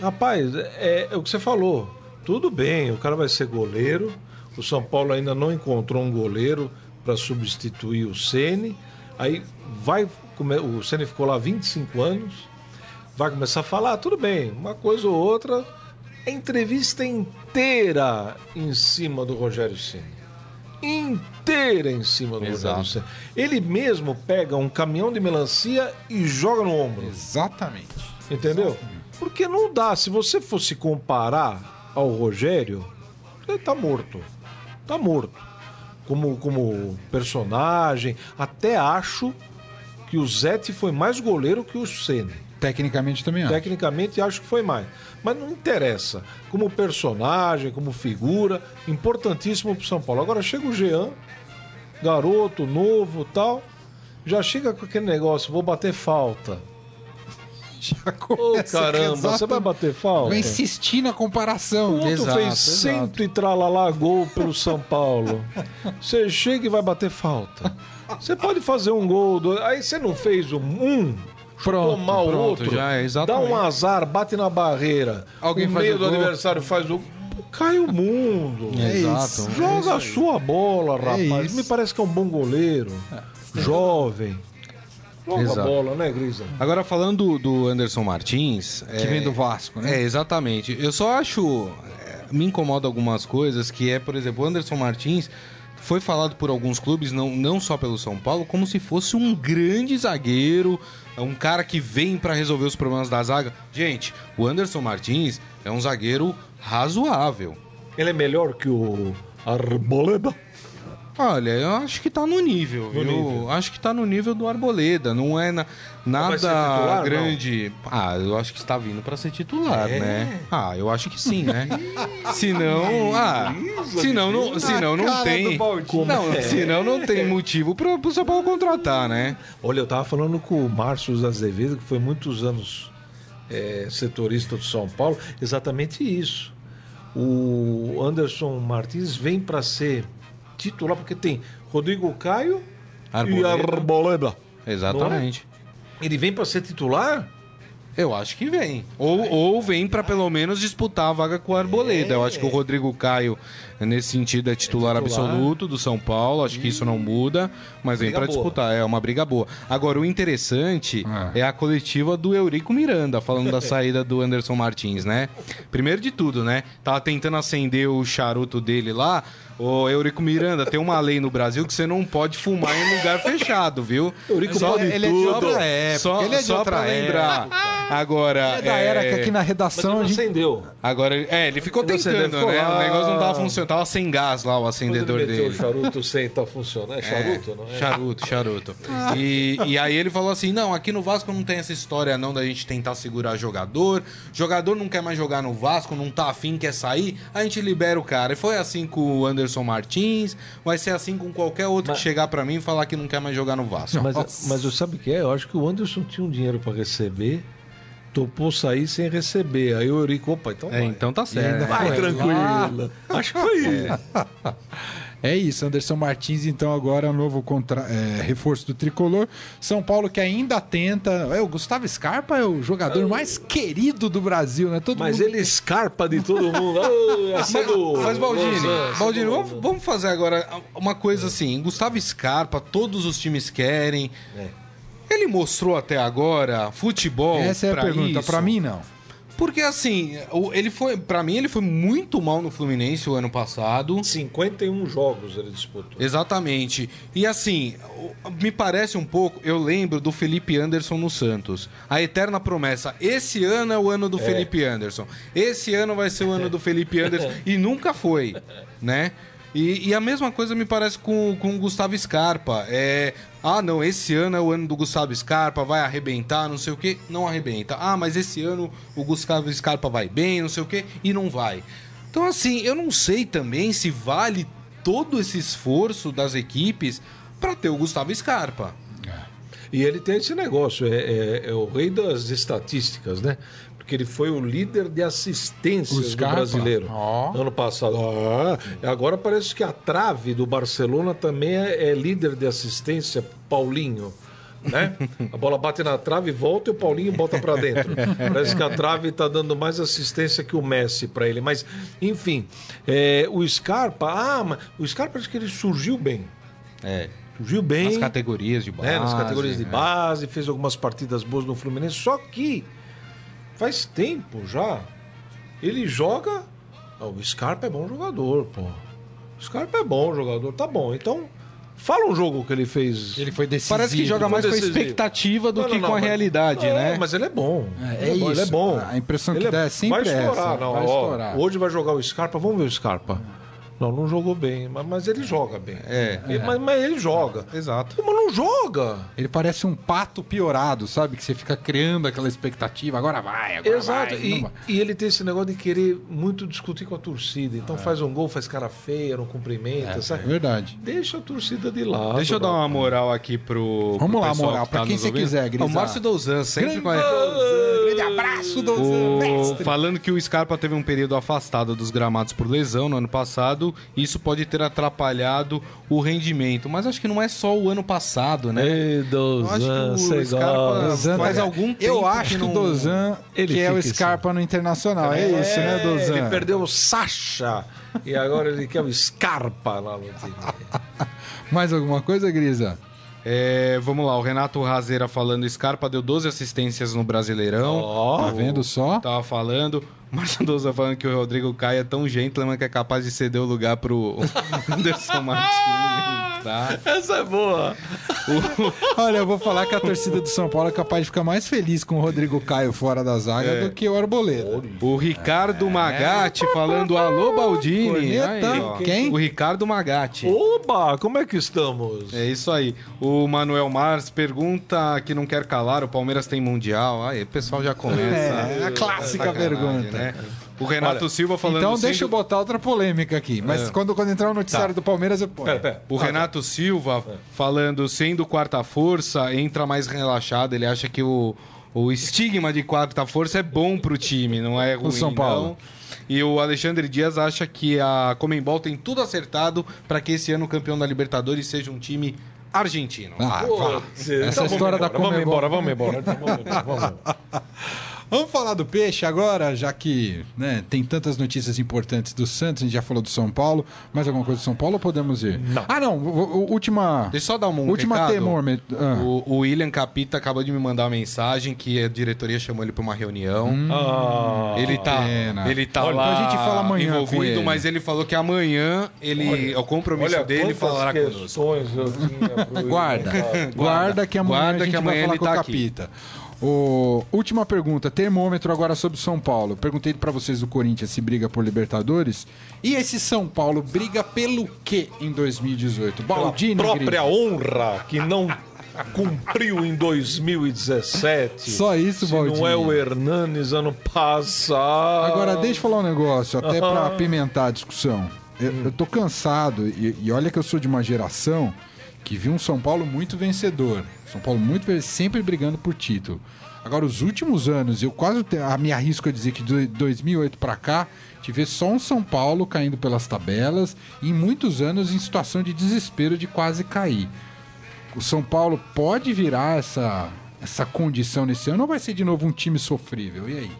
Rapaz, é, é o que você falou tudo bem, o cara vai ser goleiro. O São Paulo ainda não encontrou um goleiro para substituir o Ceni. Aí vai o Ceni ficou lá 25 anos. Vai começar a falar, ah, tudo bem, uma coisa ou outra. A entrevista inteira em cima do Rogério Ceni inteira em cima do Exato. Rogério Ceni. Ele mesmo pega um caminhão de melancia e joga no ombro. Exatamente. Entendeu? Exatamente. Porque não dá. Se você fosse comparar ao Rogério, ele tá morto. Tá morto. Como, como personagem, até acho que o Zete foi mais goleiro que o Ceni. Tecnicamente também acho. Tecnicamente acho que foi mais. Mas não interessa. Como personagem, como figura, importantíssimo pro São Paulo. Agora chega o Jean, garoto, novo tal, já chega com aquele negócio, vou bater falta começa. Oh, caramba, você vai bater falta? Vai insistir na comparação. O exato, fez cento e tralalá gol pelo São Paulo. Você chega e vai bater falta. Você pode fazer um gol, aí você não fez um, um pronto, mal pronto, outro, já, é dá um azar, bate na barreira. Alguém no meio do gol. aniversário faz o cai o mundo. É Exato. Joga é a sua bola, é rapaz. É Me parece que é um bom goleiro. É. Jovem. Longa Exato. bola, né, Grisa? Agora, falando do, Anderson Martins. Que é, vem do Vasco, né? É, exatamente. Eu só acho. É, me incomoda algumas coisas, que é, por exemplo, o Anderson Martins foi falado por alguns clubes, não, não só pelo São Paulo, como se fosse um grande zagueiro, um cara que vem para resolver os problemas da zaga. Gente, o Anderson Martins é um zagueiro razoável. Ele é melhor que o Arboleda? Olha, eu acho que tá no nível, No viu? nível. Acho que tá no nível do Arboleda, não é na- nada titular, grande. Ah, eu acho que está vindo pra ser titular, É? né? Ah, eu acho que sim, né? senão, ah, senão não, senão não cara tem. do Baldinho. Não, senão não tem motivo para o São Paulo contratar, né? Olha, eu tava falando com o Márcio Azevedo, que foi muitos anos é, setorista do São Paulo, exatamente isso. O Anderson Martins vem para ser titular, porque tem Rodrigo Caio e Arboleda. Arboleda. Exatamente. Ele vem para ser titular? Eu acho que vem. Ou, ou vem para pelo menos disputar a vaga com o Arboleda. Eu acho que o Rodrigo Caio, nesse sentido, é titular, É titular. absoluto do São Paulo. Acho que isso não muda, mas vem Briga para boa. disputar. É uma briga boa. Agora, o interessante Ah. é a coletiva do Eurico Miranda, falando da saída do Anderson Martins, né? Primeiro de tudo, né? Tava tentando acender o charuto dele lá. Ô, Eurico Miranda, tem uma lei no Brasil que você não pode fumar em lugar fechado, viu? Eurico Só- pode ele é de tudo. outra época. Só, ele é de só outra pra lembrar. Agora. É da era que aqui na Mas redação ele não gente acendeu. Agora, é, ele ficou Ele tentando, acendeu, ficou né? lá. O negócio não tava funcionando, tava sem gás lá o acendedor ele dele. o charuto sem tá funcionando. É charuto, não é? Charuto, charuto. E, e aí ele falou assim: não, aqui no Vasco não tem essa história não da gente tentar segurar jogador. Jogador não quer mais jogar no Vasco, não tá afim, quer sair, a gente libera o cara. E foi assim com o Anderson Martins, vai ser assim com qualquer outro Mas- que chegar pra mim e falar que não quer mais jogar no Vasco. Mas, Nossa. mas eu sabe o que é? Eu acho que o Anderson tinha um dinheiro para receber, topou sair sem receber. Aí o Eurico, opa, então É, vai. então tá ainda certo. Vai Foi tranquilo. Acho que foi isso. É isso, Anderson Martins, então agora é o novo contra... é, reforço do tricolor. São Paulo que ainda tenta. É, o Gustavo Scarpa é o jogador mais querido do Brasil, né? Todo Mas mundo... ele escarpa de todo mundo. Ah, essa do- Mas, Baldini, Nossa, essa Baldini vamos, vamos fazer agora uma coisa assim. Gustavo Scarpa, todos os times querem. É. Ele mostrou até agora futebol. Essa é a pergunta. Pra mim, não. Porque assim, ele foi, para mim ele foi muito mal no Fluminense o ano passado. 51 jogos ele disputou. Exatamente. E assim, me parece um pouco, eu lembro do Felipe Anderson no Santos. A eterna promessa. Esse ano é o ano do Felipe Anderson. Esse ano vai ser o ano do Felipe Anderson. e nunca foi, né? E, e a mesma coisa me parece com, com o Gustavo Scarpa. É, ah, não, esse ano é o ano do Gustavo Scarpa, vai arrebentar, não sei o que, não arrebenta. Ah, mas esse ano o Gustavo Scarpa vai bem, não sei o que, e não vai. Então, assim, eu não sei também se vale todo esse esforço das equipes para ter o Gustavo Scarpa. E ele tem esse negócio, é, é- é o rei das estatísticas, né? Porque ele foi o líder de assistências do brasileiro Ó. ano passado. Ah, agora parece que a trave do Barcelona também é, é líder de assistência, Paulinho. Né? A bola bate na trave, volta e o Paulinho bota pra dentro. Parece que a trave tá dando mais assistência que o Messi pra ele. Mas, enfim, é, o Scarpa, ah, mas o Scarpa acho que ele surgiu bem. É. Surgiu bem Nas categorias de base. né, nas categorias de né? base, fez algumas partidas boas no Fluminense, só que faz tempo já. Ele joga. Ah, O Scarpa é bom jogador, pô. O Scarpa é bom jogador, tá bom. Então, fala um jogo que ele fez. Ele foi decisivo. Parece que joga mais com a expectativa do Não, que não, não, com a mas- realidade, Não, né? Mas ele é bom. É, ele é bom, Ele é isso. bom. A impressão que Ele dá é sempre vai estourar, essa, não, vai ó, estourar. Hoje vai jogar o Scarpa, vamos ver o Scarpa. Não, não jogou bem, mas, mas ele joga bem. É. Ele- Mas, mas ele joga. Exato. Mas não joga. Ele parece um pato piorado, sabe? Que você fica criando aquela expectativa. Agora vai, agora Exato, vai. e, não vai. e ele tem esse negócio de querer muito discutir com a torcida. Então faz um gol, faz cara feia, não cumprimenta, É sabe? verdade. Deixa a torcida de lado. Deixa eu dar uma moral aqui pro. Vamos pro lá, moral, que pra tá quem nos você ouvindo. quiser, Grisar. O Márcio Douzan, sempre com a... Grande abraço, Douzan, O... mestre. Falando que o Scarpa teve um período afastado dos gramados por lesão no ano passado, isso pode ter atrapalhado o rendimento. Mas acho que não é só o ano passado, né? Ei, Eu Dozan, acho que o Scarpa. Dozan faz tá- algum tempo Eu acho que, não- o Dozan Ele que é o assim. Scarpa no Internacional. É, isso, né, Dozan? Ele perdeu o Sacha e agora ele quer o Scarpa lá no time. Mais alguma coisa, Grisa? É, vamos lá, o Renato Razeira falando, Scarpa deu 12 assistências no Brasileirão. Ó, Tá vendo só? Tava falando. Marcelo Souza falando que o Rodrigo Caio é tão gentleman que é capaz de ceder o lugar pro Anderson Martins. Tá? Essa é boa. Olha, eu vou falar que a torcida do São Paulo é capaz de ficar mais feliz com o Rodrigo Caio fora da zaga É. do que o Arboleda. O Ricardo Magatti falando alô Baldini. Corneta. Aí. Quem? O Ricardo Magatti. Oba, como é que estamos? É isso aí. O Manuel Mars pergunta que não quer calar, o Palmeiras tem Mundial. Aí o pessoal já começa. É, a clássica pergunta. né? O Renato Silva falando Então sendo- deixa eu botar outra polêmica aqui. Mas quando, quando entrar o noticiário do Palmeiras, eu ponho. Pera, pera. O Renato Silva falando, sendo quarta força, entra mais relaxado. Ele acha que o, o estigma de quarta força é bom pro time, não é ruim. São Paulo. não. E o Alexandre Dias acha que a Comembol tem tudo acertado para que esse ano o campeão da Libertadores seja um time argentino. Ah, fala. Putz, Essa então vamos história da embora, Vamos embora, vamos embora. Então vamos embora, vamos. Vamos falar do peixe agora, já que né, tem tantas notícias importantes do Santos, a gente já falou do São Paulo. Mais alguma coisa do São Paulo ou podemos ir? Não. Ah, não. o- o- última. Deixa eu só dar um última recado. termômetro. Ah. O, o William Capita acabou de me mandar uma mensagem que a diretoria chamou ele para uma reunião. Ah, Ele tá, pena. ele tá Olha, lá então a gente fala amanhã envolvido, com ele. mas ele falou que amanhã ele, é o compromisso olha dele falará conosco. questões eu tinha pro Guarda. William. Guarda que amanhã Guarda a gente que amanhã vai falar ele com o tá aqui. O... Última pergunta, termômetro agora sobre São Paulo. Perguntei pra vocês do Corinthians se briga por Libertadores. E esse São Paulo briga pelo quê em 2018? Pela Baldini, própria Grilo? honra que não cumpriu em 2017. Só isso, Baldini. não é o Hernanes ano passado. Agora, deixa eu falar um negócio, até pra apimentar a discussão. Eu, eu tô cansado, e, e olha que eu sou de uma geração que viu um São Paulo muito vencedor. São Paulo muito sempre brigando por título. Agora, os últimos anos, eu quase te- a me arrisco a dizer que de 2008 pra cá, tive só um São Paulo caindo pelas tabelas e em muitos anos em situação de desespero de quase cair. O São Paulo pode virar essa, essa condição nesse ano ou vai ser de novo um time sofrível? E aí?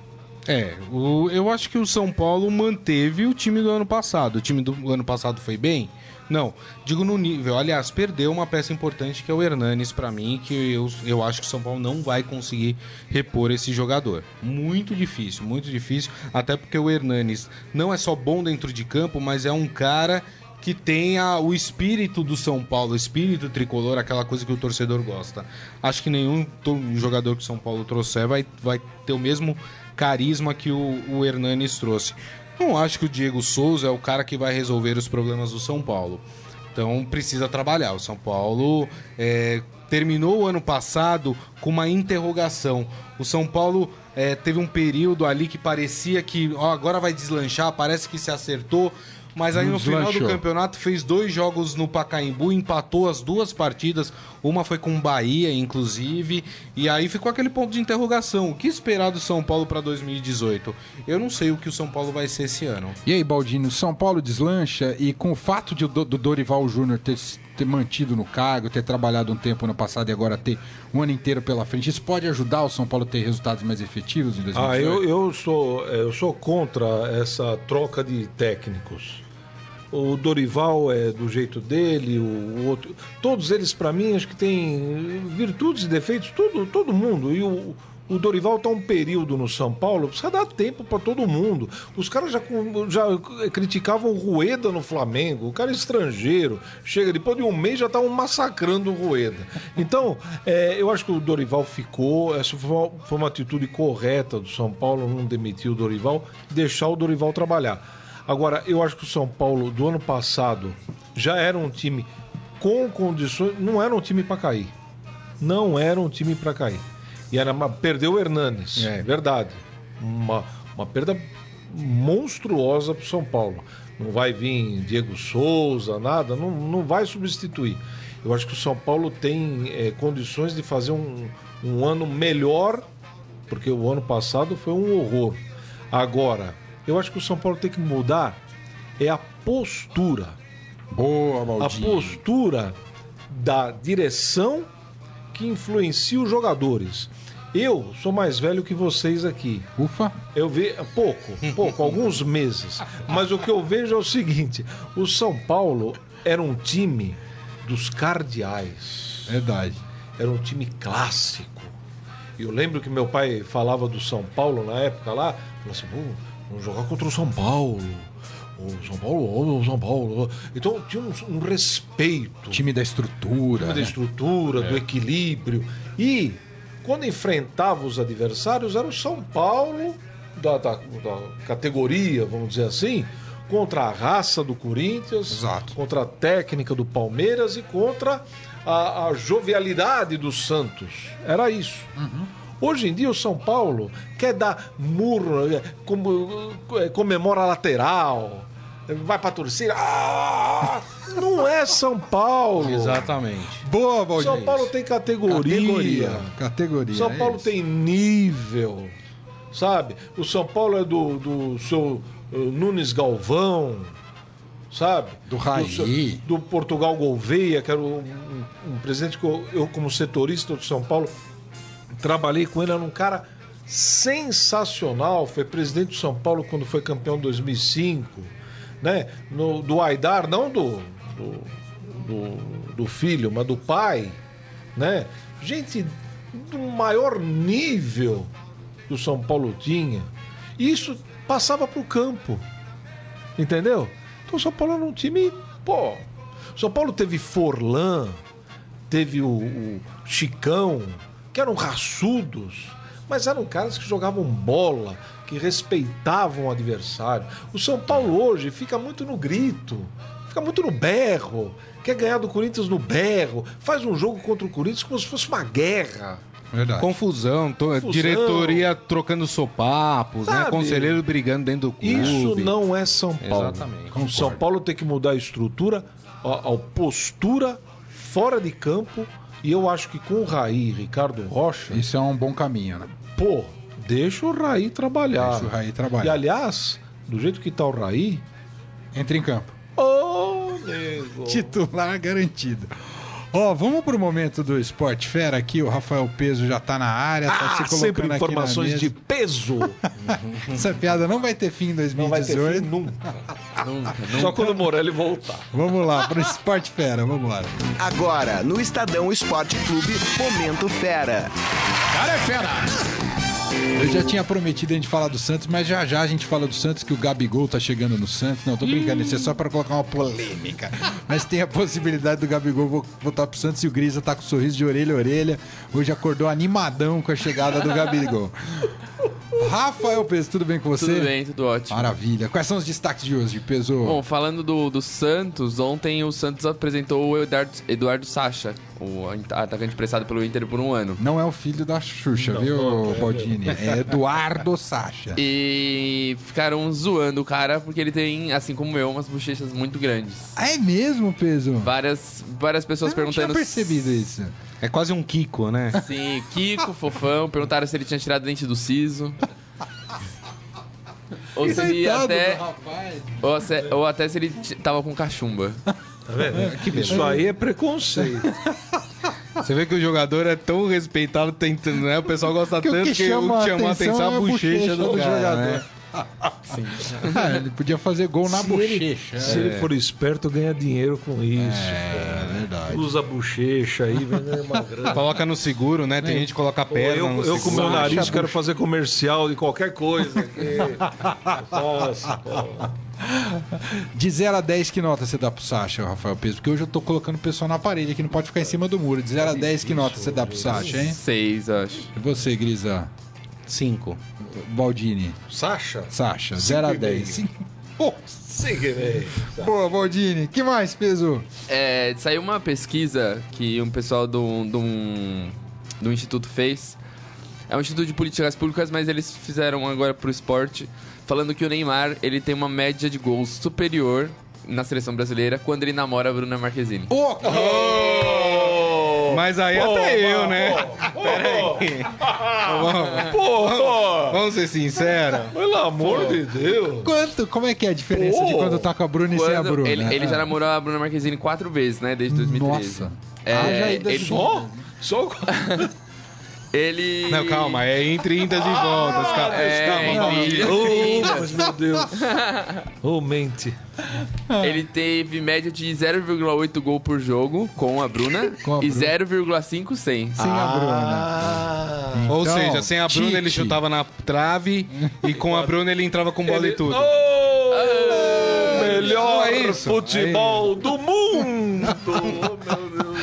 É, o- eu acho que o São Paulo manteve o time do ano passado. O time do ano passado foi bem? Não, digo no nível. Aliás, perdeu uma peça importante que é o Hernanes pra mim, que eu, eu acho que o São Paulo não vai conseguir repor esse jogador. Muito difícil, muito difícil. Até porque o Hernanes não é só bom dentro de campo, mas é um cara que tenha o espírito do São Paulo, o espírito tricolor, aquela coisa que o torcedor gosta. Acho que nenhum jogador que o São Paulo trouxer vai, vai ter o mesmo carisma que o, o Hernanes trouxe. Não acho que o Diego Souza é o cara que vai resolver os problemas do São Paulo. Então precisa trabalhar. O São Paulo é, terminou o ano passado com uma interrogação. O São Paulo é, teve um período ali que parecia que ó, agora vai deslanchar, parece que se acertou. Mas aí no final do deslanchou. campeonato fez dois jogos no Pacaembu, empatou as duas partidas. Uma foi com o Bahia, inclusive. E aí ficou aquele ponto de interrogação. O que esperar do São Paulo para 2018? Eu não sei o que o São Paulo vai ser esse ano. E aí, Baldino, São Paulo deslancha e com o fato de, do, do Dorival Júnior ter, ter mantido no cargo, ter trabalhado um tempo no passado e agora ter um ano inteiro pela frente, isso pode ajudar o São Paulo a ter resultados mais efetivos em 2018? Ah, eu, eu, sou, é, eu sou contra essa troca de técnicos. O Dorival é do jeito dele, o outro. Todos eles, para mim, acho que tem virtudes e defeitos, todo, todo mundo. E o, o Dorival tá um período no São Paulo, precisa dar tempo para todo mundo. Os caras já, já criticavam o Rueda no Flamengo, o cara é estrangeiro. Chega, depois de um mês já estavam massacrando o Rueda. Então, é, eu acho que o Dorival ficou, essa foi uma, foi uma atitude correta do São Paulo, não demitir o Dorival, deixar o Dorival trabalhar. Agora, eu acho que o São Paulo do ano passado já era um time com condições, não era um time para cair. Não era um time para cair. E era uma, perdeu o Hernanes, É. verdade. Uma, uma perda monstruosa para o São Paulo. Não vai vir Diego Souza, nada, não, não vai substituir. Eu acho que o São Paulo tem eh, condições de fazer um, um ano melhor, porque o ano passado foi um horror. Agora, eu acho que o São Paulo tem que mudar é a postura Boa, a Baldino. postura da direção que influencia os jogadores. Eu sou mais velho que vocês aqui. Ufa. Eu vi pouco, pouco, alguns meses. Mas o que eu vejo é o seguinte: o São Paulo era um time dos cardeais. Verdade. Era um time clássico. E eu lembro que meu pai falava do São Paulo na época lá, falou assim, "Pô, vamos jogar contra o São Paulo. O São Paulo, o São Paulo. Então tinha um, um respeito. Time da estrutura. time da né? estrutura, do equilíbrio. E quando enfrentava os adversários, era o São Paulo da, da- da categoria, vamos dizer assim, contra a raça do Corinthians, Exato. contra a técnica do Palmeiras e contra a, a jovialidade do Santos. Era isso. Hoje em dia o São Paulo quer dar murro, é, como- é, comemora lateral, vai pra torcida. Ah, não é São Paulo. Exatamente. Boa, Valdir. São Paulo tem categoria. Categoria. Categoria. São é Paulo isso. tem nível. Sabe? O São Paulo é do, do seu uh, Nunes Galvão. Sabe? Do Raí. seu- Do, Portugal Gouveia, que era um, um- um presidente que eu, eu, como setorista do São Paulo, trabalhei com ele. Era um cara sensacional. Foi presidente do São Paulo quando foi campeão em 2005. Né? No, do Aidar, não do, do, do, do filho, mas do pai. Né? Gente do maior nível que o São Paulo tinha. E isso passava para o campo. Entendeu? Então o São Paulo era um time. Pô. São Paulo teve Forlan, teve o, o Chicão, que eram raçudos, mas eram caras que jogavam bola, que respeitavam o adversário. O São Paulo hoje fica muito no grito, fica muito no berro, quer ganhar do Corinthians no berro, faz um jogo contra o Corinthians como se fosse uma guerra. Verdade. Confusão, to- Confusão. diretoria trocando sopapos, né? Conselheiro brigando dentro do clube. Isso não é São Paulo. Exatamente. O São Paulo tem que mudar a estrutura, a, a postura fora de campo. E eu acho que com o Raí e Ricardo Rocha, Isso é um bom caminho, né? pô, deixa o Raí trabalhar. Deixa o Raí E trabalhar. aliás, do jeito que tá o Raí, Entra em campo. ô nego. Titular garantido. Ó, vamos pro momento do Esporte Fera aqui. O Rafael Peso já tá na área, tá Ah, se colocando sempre aqui informações de peso. Essa piada não vai ter fim em Não vai ter 2018. fim nunca. Nunca, Só quando o Morelli voltar. Vamos lá, pro Esporte Fera, vamos lá. Agora, no Estadão Esporte Clube, Momento Fera. Cara é fera! Eu já tinha prometido a gente falar do Santos, mas já já a gente fala do Santos que o Gabigol tá chegando no Santos. Não, tô brincando, isso é só pra colocar uma polêmica. Mas tem a possibilidade do Gabigol vo- voltar pro Santos e o Grisa tá com um sorriso de orelha a orelha. Hoje acordou animadão com a chegada do Gabigol. Rafael Peso, tudo bem com você? Tudo bem, tudo ótimo. Maravilha. Quais são os destaques de hoje, Peso? Bom, falando do, do Santos, ontem o Santos apresentou o Eduardo, Eduardo Sacha, o atacante prestado pelo Inter por um ano. Não é o filho da Xuxa, viu, Baldini? É Eduardo Sacha. E ficaram zoando o cara porque ele tem, assim como eu, umas bochechas muito grandes. É mesmo, Peso? Várias, várias pessoas Eu não tinha perguntando. percebido isso. É quase um Kiko, né? Sim, Kiko, Fofão, perguntaram se ele tinha tirado dente do siso. Ou se ele até. Ou, se- ou até se ele t- tava com cachumba. Tá vendo? Isso aí é preconceito. Você vê que o jogador é tão respeitado tentando, né? O pessoal gosta Que tanto que que, chama o que chama a atenção atenção é é a a bochecha bochecha do, do cara, jogador. né? Sim. Ah, ele podia fazer gol na se bochecha. Ele, se ele é. for esperto, ganha dinheiro com é, isso. É, é verdade. Usa a bochecha aí, vende uma grana. Coloca no seguro, né? Tem é. gente que coloca a perna eu, no Eu, seguro. com meu nariz, quero fazer comercial de qualquer coisa. Que... De 0 a 10, que nota você dá pro Sacha, Rafael Pedro? Porque hoje eu tô colocando o pessoal na parede aqui, não pode ficar em cima do muro. De 0 a tá 10, que nota você dá pro Sacha, hein? 6, acho. E você, Grisa? 5. Baldini. Sacha? Sacha, 0 a 10. Boa, Baldini. que mais, Peso? É, saiu uma pesquisa que um pessoal do, do, do Instituto fez. É um instituto de políticas públicas, mas eles fizeram agora pro esporte, falando que o Neymar ele tem uma média de gols superior na seleção brasileira quando ele namora a Bruna Marquezine. Oh! oh! Mas aí até eu, né? Peraí. Vamos, vamos ser sinceros. Pelo amor de Deus. quanto? Como é que é a diferença de Pô. quando tá com a Bruna e sem a Bruna? ele, ele já Ah. namorou a Bruna Marquezine quatro vezes, né? Desde 2013. Nossa. É, Haja ida ele- de- Só? Só? Ele. Não, calma, é entre indas e voltas. Calma, É, calma, entre. Oh, mas meu Deus. Ô, mente. Ele teve média de 0,8 gol por jogo com a Bruna Com a e Bruna. 0,5 sem. Sem a Bruna. Ah. Ou Então, seja, sem a Bruna ele chutava na trave e com a Bruna ele entrava com bola e tudo. Oh, melhor É isso, futebol do mundo. Oh, meu Deus.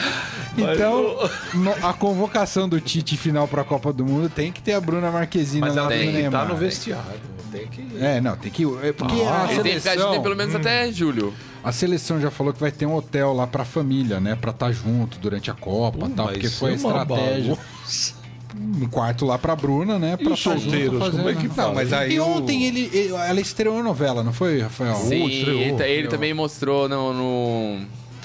Então, no- a convocação do Tite final para a Copa do Mundo tem que ter a Bruna Marquezine Mas lá ela do tem que Neymar. estar no vestiário. Tem que. É, não, tem que. É porque Ah, a Ele tem que ficar de seleção, pelo menos até julho. a seleção já falou que vai ter um hotel lá pra família, né? Pra estar junto durante a Copa e tal, mas porque foi a isso é uma estratégia. bagunça. Um quarto lá pra Bruna, né? Pra os tá junto solteiros, fazendo- como é que Não, fala? mas aí E o- ontem ele, ele- ela estreou a novela, não foi, Rafael? Sim, estreou, ele, ta- ele também mostrou no, no,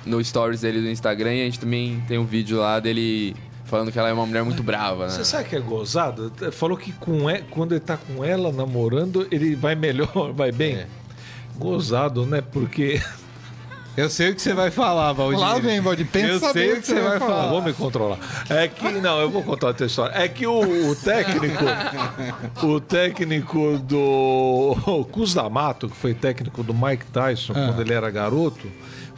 no stories dele do Instagram e a gente também tem um vídeo lá dele falando que ela é uma mulher muito brava, né? Você sabe que é gozado? Falou que com quando ele tá com ela namorando, ele vai melhor, vai bem. É. Gozado, né? Porque. Eu sei o que você vai falar, Valdir. Lá vem, Valdir, pensa Eu sei bem o que você vai falar. Vou me controlar. É que, não, eu vou contar outra história. É que o, o técnico, o técnico do o Cus D'Amato, que foi técnico do Mike Tyson Ah. quando ele era garoto,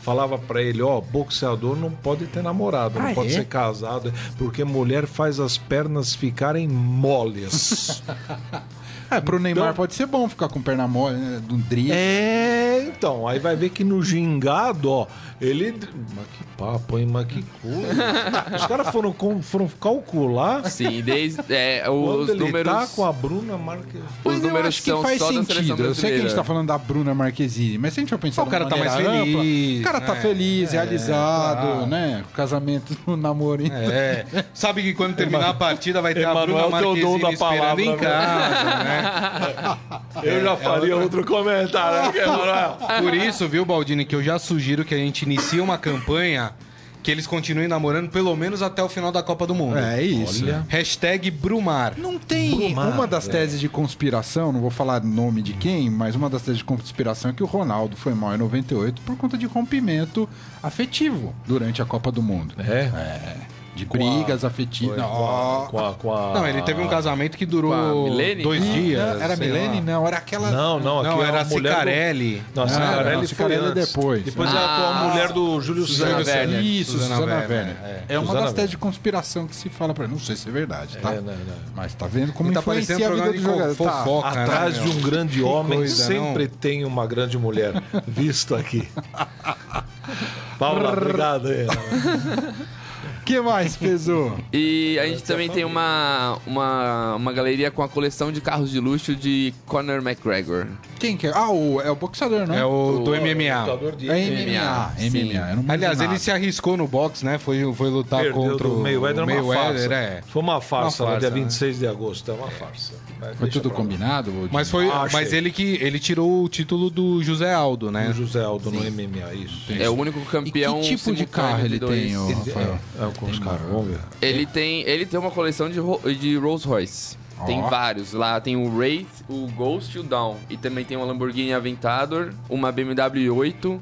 falava pra ele, ó, boxeador não pode ter namorado, não Ah, pode é? ser casado, porque mulher faz as pernas ficarem moles. É, pro Neymar Então- pode ser bom ficar com perna mole, né? De um drible. É, então, aí vai ver que no gingado, ó, ele. Mas que papo, hein? Mas que coisa. Os caras foram, com- foram calcular Sim, desde. É, quando os ele números. tá com a Bruna Marques. Os Mas eu números acho que são faz só da seleção sentido. Eu sei que a gente tá falando da Bruna Marquezine, mas se a gente for pensar O cara tá mais maneira ampla, feliz, O cara tá né? feliz, realizado, claro. né? O casamento, o namoro. É. Sabe que quando terminar a partida vai ter a Emanuel Bruna tem o dom Marquezine da esperando palavra, em né? casa, né? Eu já faria outro comentário Emanuel. Por isso, viu, Baldini, que eu já sugiro que a gente inicie uma campanha que eles continuem namorando pelo menos até o final da Copa do Mundo. É isso. Olha. Hashtag Brumar. Não tem Brumar, uma das é. teses de conspiração, não vou falar nome de quem, mas uma das teses de conspiração é que o Ronaldo foi mal em 98 por conta de rompimento afetivo durante a Copa do Mundo. É. De Com brigas Foi afetivas. com, a, com, a, com a- Não, ele teve um casamento que durou Com a dois Ih, dias. não, era Milene? Não, era aquela. Não, não, Não, é era a mulher do- Cicarelli. Não, a Ah, Cicarelli não, foi Cicarelli antes. depois. Depois Ah, é a tua mulher do Júlio Suzana César. Werner. Isso, Suzana Suzana, Werner, é. É, uma Suzana das teses de conspiração que se fala pra ele. Não sei se é verdade, tá? É, não, não. Mas tá vendo como tá influencia a vida do jogador. Tá. fofoca. né, Atrás de um grande homem coisa, sempre tem uma grande mulher. Visto aqui. Paula, obrigado aí. que mais, Peso? E a gente também tem uma, uma, uma galeria com a coleção de carros de luxo de Conor McGregor. Quem que é? Ah, o, é o boxador, né? É o do O- MMA. É MMA. MMA. Eu não manjo Aliás, ele se arriscou no boxe, né? Foi, foi lutar Perdeu contra o Mayweather, uma farsa. é. Foi uma farsa, Uma no dia farsa, né? 26 de agosto. É uma farsa. Mas Foi tudo combinado? Mas foi, Ah, mas ele que ele tirou o título do José Aldo, né? O José Aldo no MMA, isso. É o único E campeão. que tipo de carro ele dois. tem, Rafael? É, com os caras, vamos ver. Ele tem, ele tem uma coleção de, de Rolls Royce. Tem Ó. vários. Lá tem o Wraith, o Ghost e o Dawn. E também tem uma Lamborghini Aventador, uma BMW 8,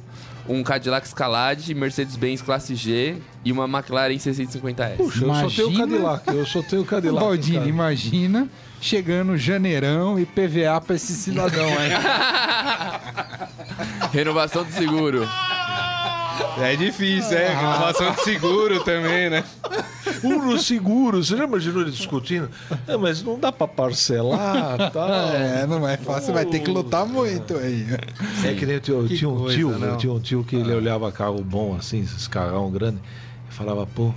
um Cadillac Escalade, Mercedes-Benz Classe G e uma McLaren 650S. Puxa, eu só tenho o Imagina- Cadillac. Eu só tenho o Cadillac. Baldini, cara. imagina chegando janeirão e PVA pra esse cidadão aí. Renovação do seguro. É difícil, é. Renovação de seguro também, né? Puro seguro. Você já imaginou ele discutindo? É, mas não dá pra parcelar tal. é, não é fácil, vai ter que lutar muito aí. É que nem eu tinha, eu Que tinha um coisa, tio, eu tinha um tio que ele olhava carro bom assim, esses carrão grande, e falava, pô,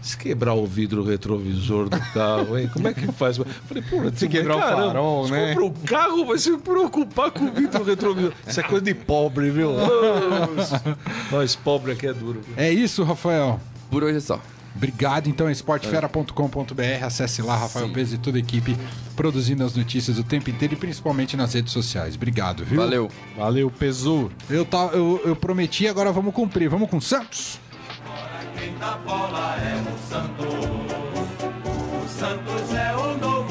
se quebrar o vidro retrovisor do carro, hein? Como é que faz? Eu falei, pô, se quebrar o farol, você né? compra o carro, vai se preocupar com o vidro retrovisor. Isso é coisa de pobre, viu? Nós, pobre aqui é duro. viu? É isso, Rafael. Por hoje é só. Obrigado, então, esportefera.com.br. Acesse lá, Rafael Sim. Peso e toda a equipe produzindo as notícias o tempo inteiro e principalmente nas redes sociais. Obrigado, viu? Valeu. Valeu, Pesu. Eu, tá, eu, eu prometi, agora vamos cumprir. Vamos com o Santos.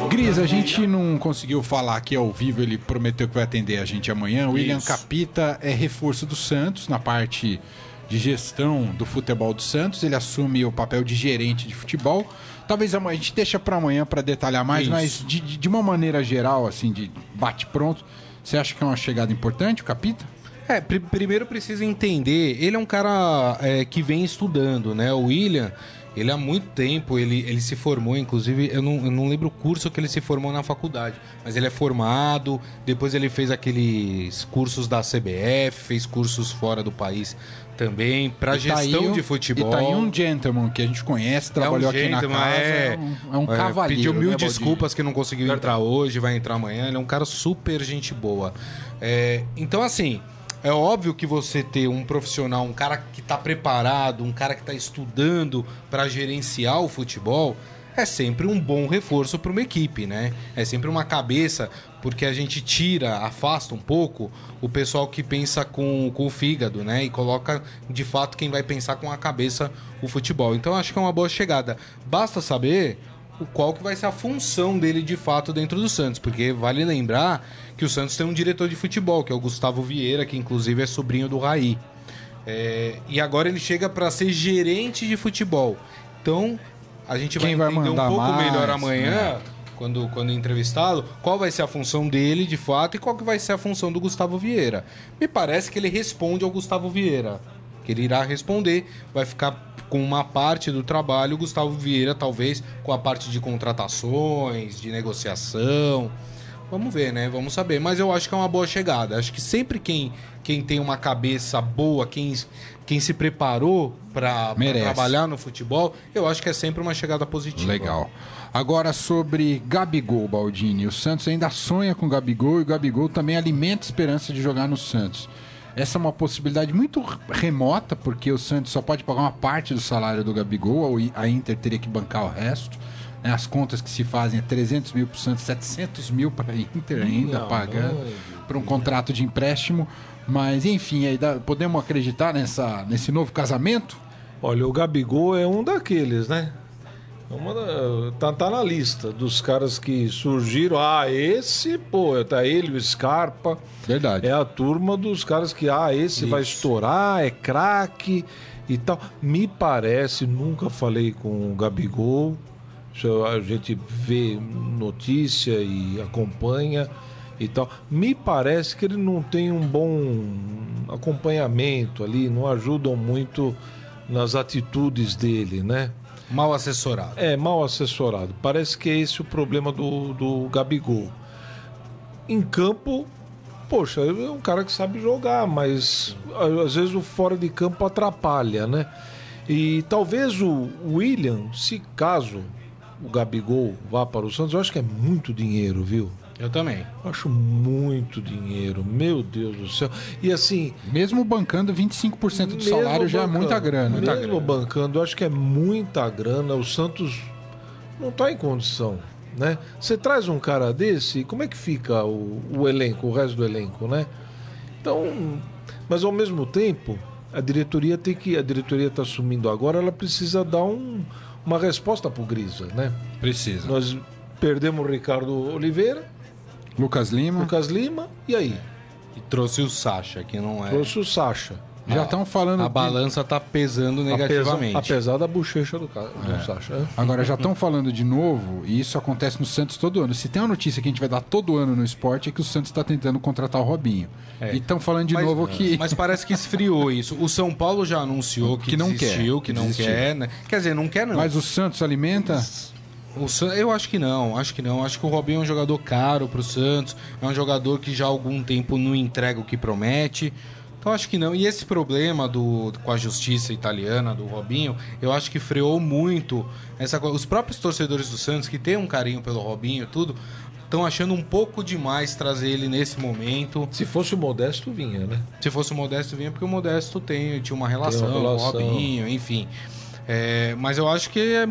Gris, a gente não conseguiu falar aqui ao vivo, ele prometeu que vai atender a gente amanhã. O William Isso. Capita é reforço do Santos na parte de gestão do futebol do Santos. Ele assume o papel de gerente de futebol. Talvez a gente deixa para amanhã para detalhar mais, Isso. mas de, de- de uma maneira geral, assim, de bate-pronto, você acha que é uma chegada importante, o Capita? É, pri- primeiro precisa entender, ele é um cara é, que vem estudando, né? O William, ele há muito tempo, ele, ele se formou, inclusive, eu não, eu não lembro o curso que ele se formou na faculdade, mas ele é formado, depois ele fez aqueles cursos da CBF, fez cursos fora do país também, para E tá gestão um- de futebol. E tá aí um gentleman que a gente conhece, trabalhou aqui na casa. é. É, um, é um É, cavalheiro. Pediu mil né, desculpas que não conseguiu entrar hoje, vai entrar amanhã. Ele é um cara super gente boa. É, então, assim, é óbvio que você ter um profissional, um cara que está preparado, um cara que está estudando para gerenciar o futebol, é sempre um bom reforço para uma equipe, né? É sempre uma cabeça, porque a gente tira, afasta um pouco o pessoal que pensa com, com o fígado, né? E coloca de fato quem vai pensar com a cabeça o futebol. Então acho que é uma boa chegada. Basta saber qual que vai ser a função dele de fato dentro do Santos, porque vale lembrar que o Santos tem um diretor de futebol, que é o Gustavo Vieira, que inclusive é sobrinho do Raí. É, e agora ele chega para ser gerente de futebol. Então, a gente Quem vai vai entender um pouco mais, melhor amanhã, né? quando, quando entrevistá-lo, qual vai ser a função dele de fato e qual que vai ser a função do Gustavo Vieira. Me parece que ele responde ao Gustavo Vieira. Ele irá responder, vai ficar com uma parte do trabalho, Gustavo Vieira talvez com a parte de contratações, de negociação. Vamos ver, né? Vamos saber. Mas eu acho que é uma boa chegada. Acho que sempre quem, quem tem uma cabeça boa, quem, quem se preparou para trabalhar no futebol, eu acho que é sempre uma chegada positiva. Legal. Agora sobre Gabigol, Baldini. O Santos ainda sonha com o Gabigol e o Gabigol também alimenta a esperança de jogar no Santos. Essa é uma possibilidade muito remota, porque o Santos só pode pagar uma parte do salário do Gabigol, a Inter teria que bancar o resto. né? As contas que se fazem é 300 mil para o Santos, 700 mil para a Inter ainda pagando para um contrato de empréstimo. Mas enfim, aí dá- podemos acreditar nessa, nesse novo casamento? Olha, o Gabigol é um daqueles, né? É uma da- tá, tá na lista dos caras que surgiram. Ah, esse, pô, tá ele, o Scarpa. Verdade. É a turma dos caras que, ah, esse vai estourar, é craque e tal. Me parece, nunca falei com o Gabigol. Isso A gente vê notícia e acompanha e tal. Me parece que ele não tem um bom acompanhamento ali, não ajudam muito nas atitudes dele, né? Mal assessorado. É, mal assessorado. Parece que é esse o problema do, do Gabigol. Em campo, poxa, é um cara que sabe jogar, mas às vezes o fora de campo atrapalha, né? E talvez o William, se caso o Gabigol vá para o Santos, eu acho que é muito dinheiro, viu? Eu também. Eu acho muito dinheiro, meu Deus do céu. E assim, Mesmo bancando 25% do salário já é bancando- muita grana. Mesmo Muita grana. bancando, eu acho que é muita grana. O Santos não está em condição, né? Você traz um cara desse, como é que fica o, o elenco, o resto do elenco, né? Então, mas ao mesmo tempo, a diretoria tem que, a diretoria está assumindo agora, ela precisa dar um- uma resposta para o Grisa, né? Precisa. Nós perdemos o Ricardo Oliveira, Lucas Lima. Lucas Lima, e aí? E trouxe o Sacha, que não é. Trouxe o Sacha. Já estão falando. A de- balança tá pesando Apesar, negativamente. apesar da bochecha do, ca- do Sacha. né? Agora já estão falando de novo, e isso acontece no Santos todo ano. Se tem uma notícia que a gente vai dar todo ano no esporte, é que o Santos está tentando contratar o Robinho. É. E estão falando de Mas- novo que. Mas parece que esfriou isso. O São Paulo já anunciou que, Que não desistiu, quer, que não desistiu. quer, né? Quer dizer, não quer não. Mas o Santos alimenta. O San- Eu acho que não, acho que não. Acho que o Robinho é um jogador caro pro Santos, é um jogador que já há algum tempo não entrega o que promete. Então acho que não. E esse problema do, com a justiça italiana do Robinho, eu acho que freou muito essa. Os próprios torcedores do Santos, que têm um carinho pelo Robinho e tudo, estão achando um pouco demais trazer ele nesse momento. Se fosse o Modesto, vinha, né? Se fosse o Modesto, vinha porque o Modesto tem, tinha uma relação, Tem uma com o relação. Robinho, enfim. É, mas eu acho que é,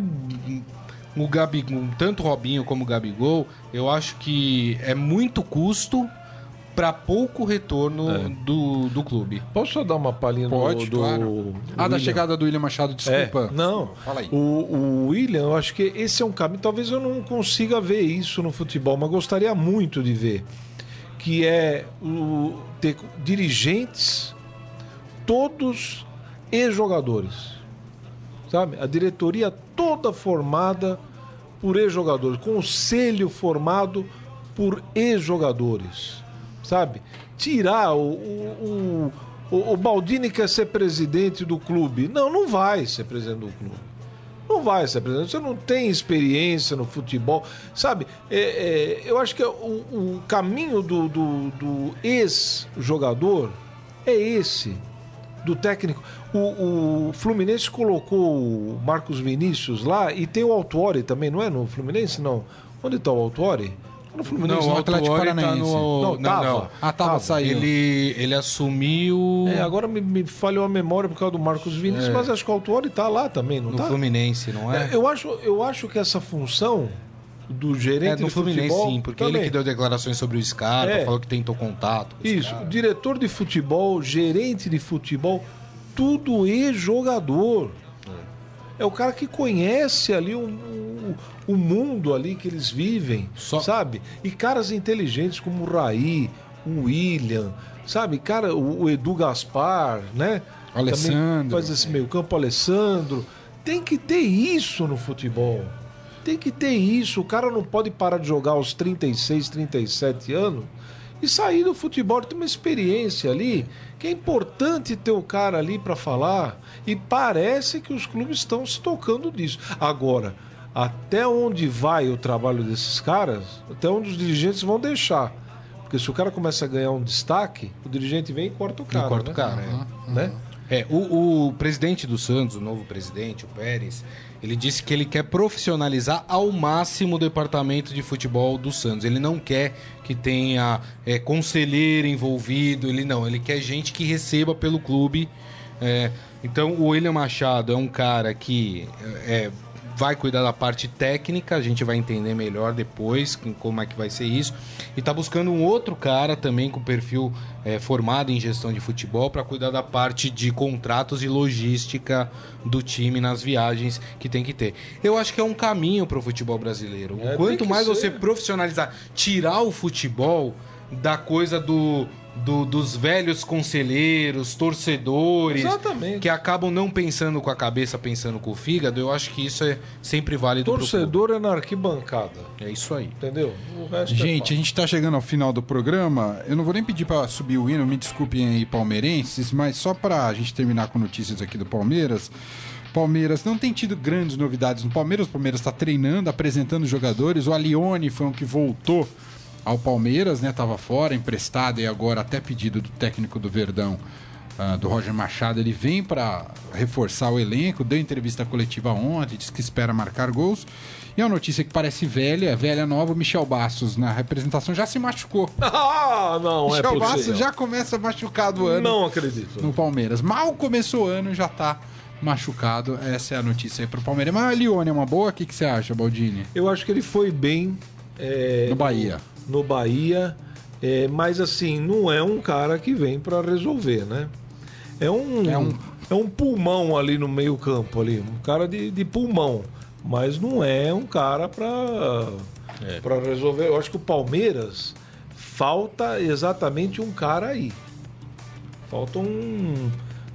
o Gabi, tanto o Robinho como o Gabigol, eu acho que é muito custo para pouco retorno É. do, do clube. Posso só dar uma palhinha Pode, do, do claro. Ah, da chegada do William Machado, desculpa. É, não. Fala aí. O, o William, eu acho que esse é um caminho. Talvez eu não consiga ver isso no futebol, mas gostaria muito de ver. Que é o, ter dirigentes todos ex-jogadores. Sabe? A diretoria toda formada por ex-jogadores, conselho formado por ex-jogadores. Sabe? Tirar o, o, o, o Baldini quer ser presidente do clube. Não, não vai ser presidente do clube. Não vai ser presidente. Você não tem experiência no futebol. Sabe, é, é, eu acho que o, o caminho do, do, do ex-jogador é esse. Do técnico. O, o, Fluminense colocou o Marcos Vinícius lá e tem o Autuori também, não é? No Fluminense, não. Onde está o Autuori? No Fluminense, não, o Atlético tá Paranaense. Tá no... Não, tava. Não, não. Ah, tava, saiu. Ele, ele assumiu... É, agora me, me, falhou a memória por causa do Marcos Vinícius, é. mas acho que o Autuori tá lá também, não no tá? No Fluminense, não é? é? eu, acho, eu acho que essa função do gerente é, no Fluminense, futebol, sim, porque também. ele que deu declarações sobre o Scarpa, é. falou que tentou contato. Isso, diretor de futebol, gerente de futebol, tudo ex-jogador. É. é o cara que conhece ali o, o, o, mundo ali que eles vivem, Só... sabe? E caras inteligentes como o Raí, o William, sabe? Cara, o, o Edu Gaspar, né? Alessandro. Também faz esse meio campo, Alessandro. Tem que ter isso no futebol. Tem que ter isso. O cara não pode parar de jogar aos 36, 37 anos e sair do futebol. Tem uma experiência ali que é importante ter o cara ali para falar. E parece que os clubes estão se tocando disso. Agora, até onde vai o trabalho desses caras, até onde os dirigentes vão deixar. Porque se o cara começa a ganhar um destaque, o dirigente vem e corta o cara. E corta né? o cara, é. Né? É, o, o, presidente do Santos, o novo presidente, o Pérez, ele disse que ele quer profissionalizar ao máximo o departamento de futebol do Santos. Ele não quer que tenha é, conselheiro envolvido, ele não, ele quer gente que receba pelo clube. É, então o William Machado é um cara que é, vai cuidar da parte técnica, a gente vai entender melhor depois como é que vai ser isso. E tá buscando um outro cara também com perfil é, formado em gestão de futebol para cuidar da parte de contratos e logística do time nas viagens que tem que ter. Eu acho que é um caminho para o futebol brasileiro. É, Quanto mais ser. você profissionalizar, tirar o futebol da coisa do do, dos velhos conselheiros, torcedores, Exatamente. que acabam não pensando com a cabeça, pensando com o fígado, eu acho que isso é sempre válido. Torcedor é na arquibancada. É isso aí. Entendeu? É gente, é a gente está chegando ao final do programa. Eu não vou nem pedir para subir o hino, me desculpem aí, palmeirenses, mas só para a gente terminar com notícias aqui do Palmeiras. Palmeiras não tem tido grandes novidades no Palmeiras. O Palmeiras está treinando, apresentando jogadores. O Alione foi um que voltou ao Palmeiras, né? Tava fora, emprestado e agora até pedido do técnico do Verdão, uh, do Roger Machado, ele vem para reforçar o elenco, deu entrevista coletiva ontem, disse que espera marcar gols. E uma notícia que parece velha, velha nova, Michel Bastos na representação já se machucou. Ah, não, Michel é Michel Bastos já começa machucado o ano. Não acredito. No Palmeiras. Mal começou o ano, já tá machucado. Essa é a notícia aí pro Palmeiras. Mas a Lione é uma boa? O que, que você acha, Baldini? Eu acho que ele foi bem. É, no Bahia no Bahia, é, mas assim, não é um cara que vem para resolver, né? É um, é um, é um pulmão ali no meio campo, ali, um cara de, de pulmão, mas não é um cara para é. Pra resolver. Eu acho que o Palmeiras falta exatamente um cara aí. Falta um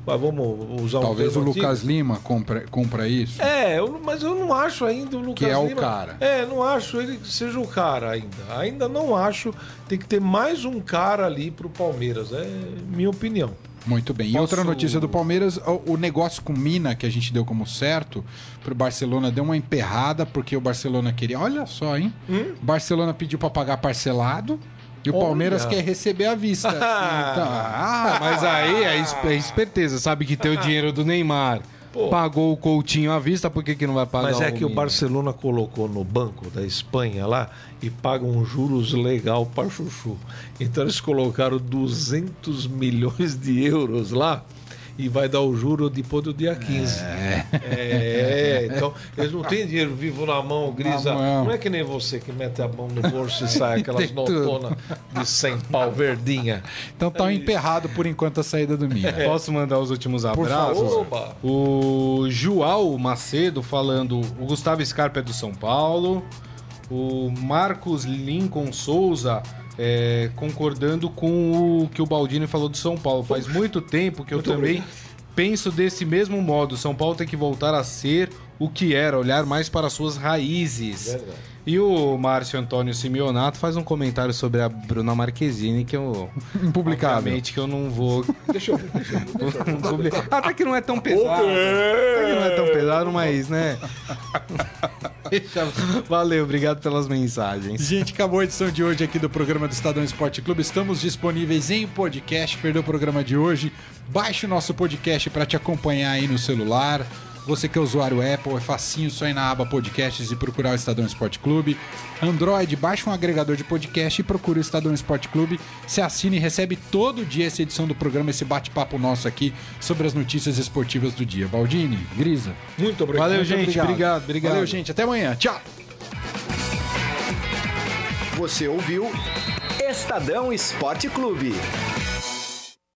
mas vamos usar Talvez um o Lucas antigo. Lima compra, compra isso. É, eu, mas eu não acho ainda o Lucas que é Lima. o cara. É, não acho ele que seja o cara ainda. Ainda não acho. Tem que ter mais um cara ali pro Palmeiras. É minha opinião. Muito bem. Posso... E outra notícia do Palmeiras, o, o, negócio com Mina, que a gente deu como certo, pro Barcelona deu uma emperrada, porque o Barcelona queria. Olha só, hein? Hum? Barcelona pediu para pagar parcelado. E o Palmeiras Olha. quer receber à vista. então, ah, mas aí é, é esperteza. Sabe que tem o dinheiro do Neymar. Pô. Pagou o Coutinho à vista, por que, que não vai pagar Mas é que o Barcelona colocou no banco da Espanha lá e paga um juros legal para Chuchu. Então eles colocaram 200 milhões de euros lá e vai dar o juro depois do dia 15. É. é então, eles não têm dinheiro vivo na mão, grisa. Não é que nem você que mete a mão no bolso e sai aquelas notonas de 100 pau verdinha. Então tá é emperrado por enquanto a saída do Mira. É. Posso mandar os últimos abraços? O João Macedo falando, o Gustavo Scarpa é do São Paulo. O Marcos Lincoln Souza é, concordando com o que o Baldini falou do São Paulo. Faz muito tempo que eu muito também Penso desse mesmo modo. São Paulo tem que voltar a ser o que era, olhar mais para suas raízes. E o Márcio Antônio Simeonato faz um comentário sobre a Bruna Marquezine que eu. Impublicável. Obviamente que eu não vou. Deixa eu ver, deixa eu. Deixa eu publicar. Até que não é tão pesado. Até que não é tão pesado, mas, né? Valeu, obrigado pelas mensagens. Gente, acabou a edição de hoje aqui do programa do Estadão Esporte Clube. Estamos disponíveis em podcast. Perdeu o programa de hoje? Baixe o nosso podcast para te acompanhar aí no celular. Você que é usuário Apple, é facinho, só ir na aba podcasts e procurar o Estadão Esporte Clube. Android, baixa um agregador de podcast e procura o Estadão Esporte Clube. Se assina e recebe todo dia essa edição do programa, esse bate-papo nosso aqui sobre as notícias esportivas do dia. Baldini, Grisa. Muito obrigado. Valeu, muito gente. Obrigado, obrigado. Valeu, gente. Até amanhã. Tchau. Você ouviu Estadão Esporte Clube.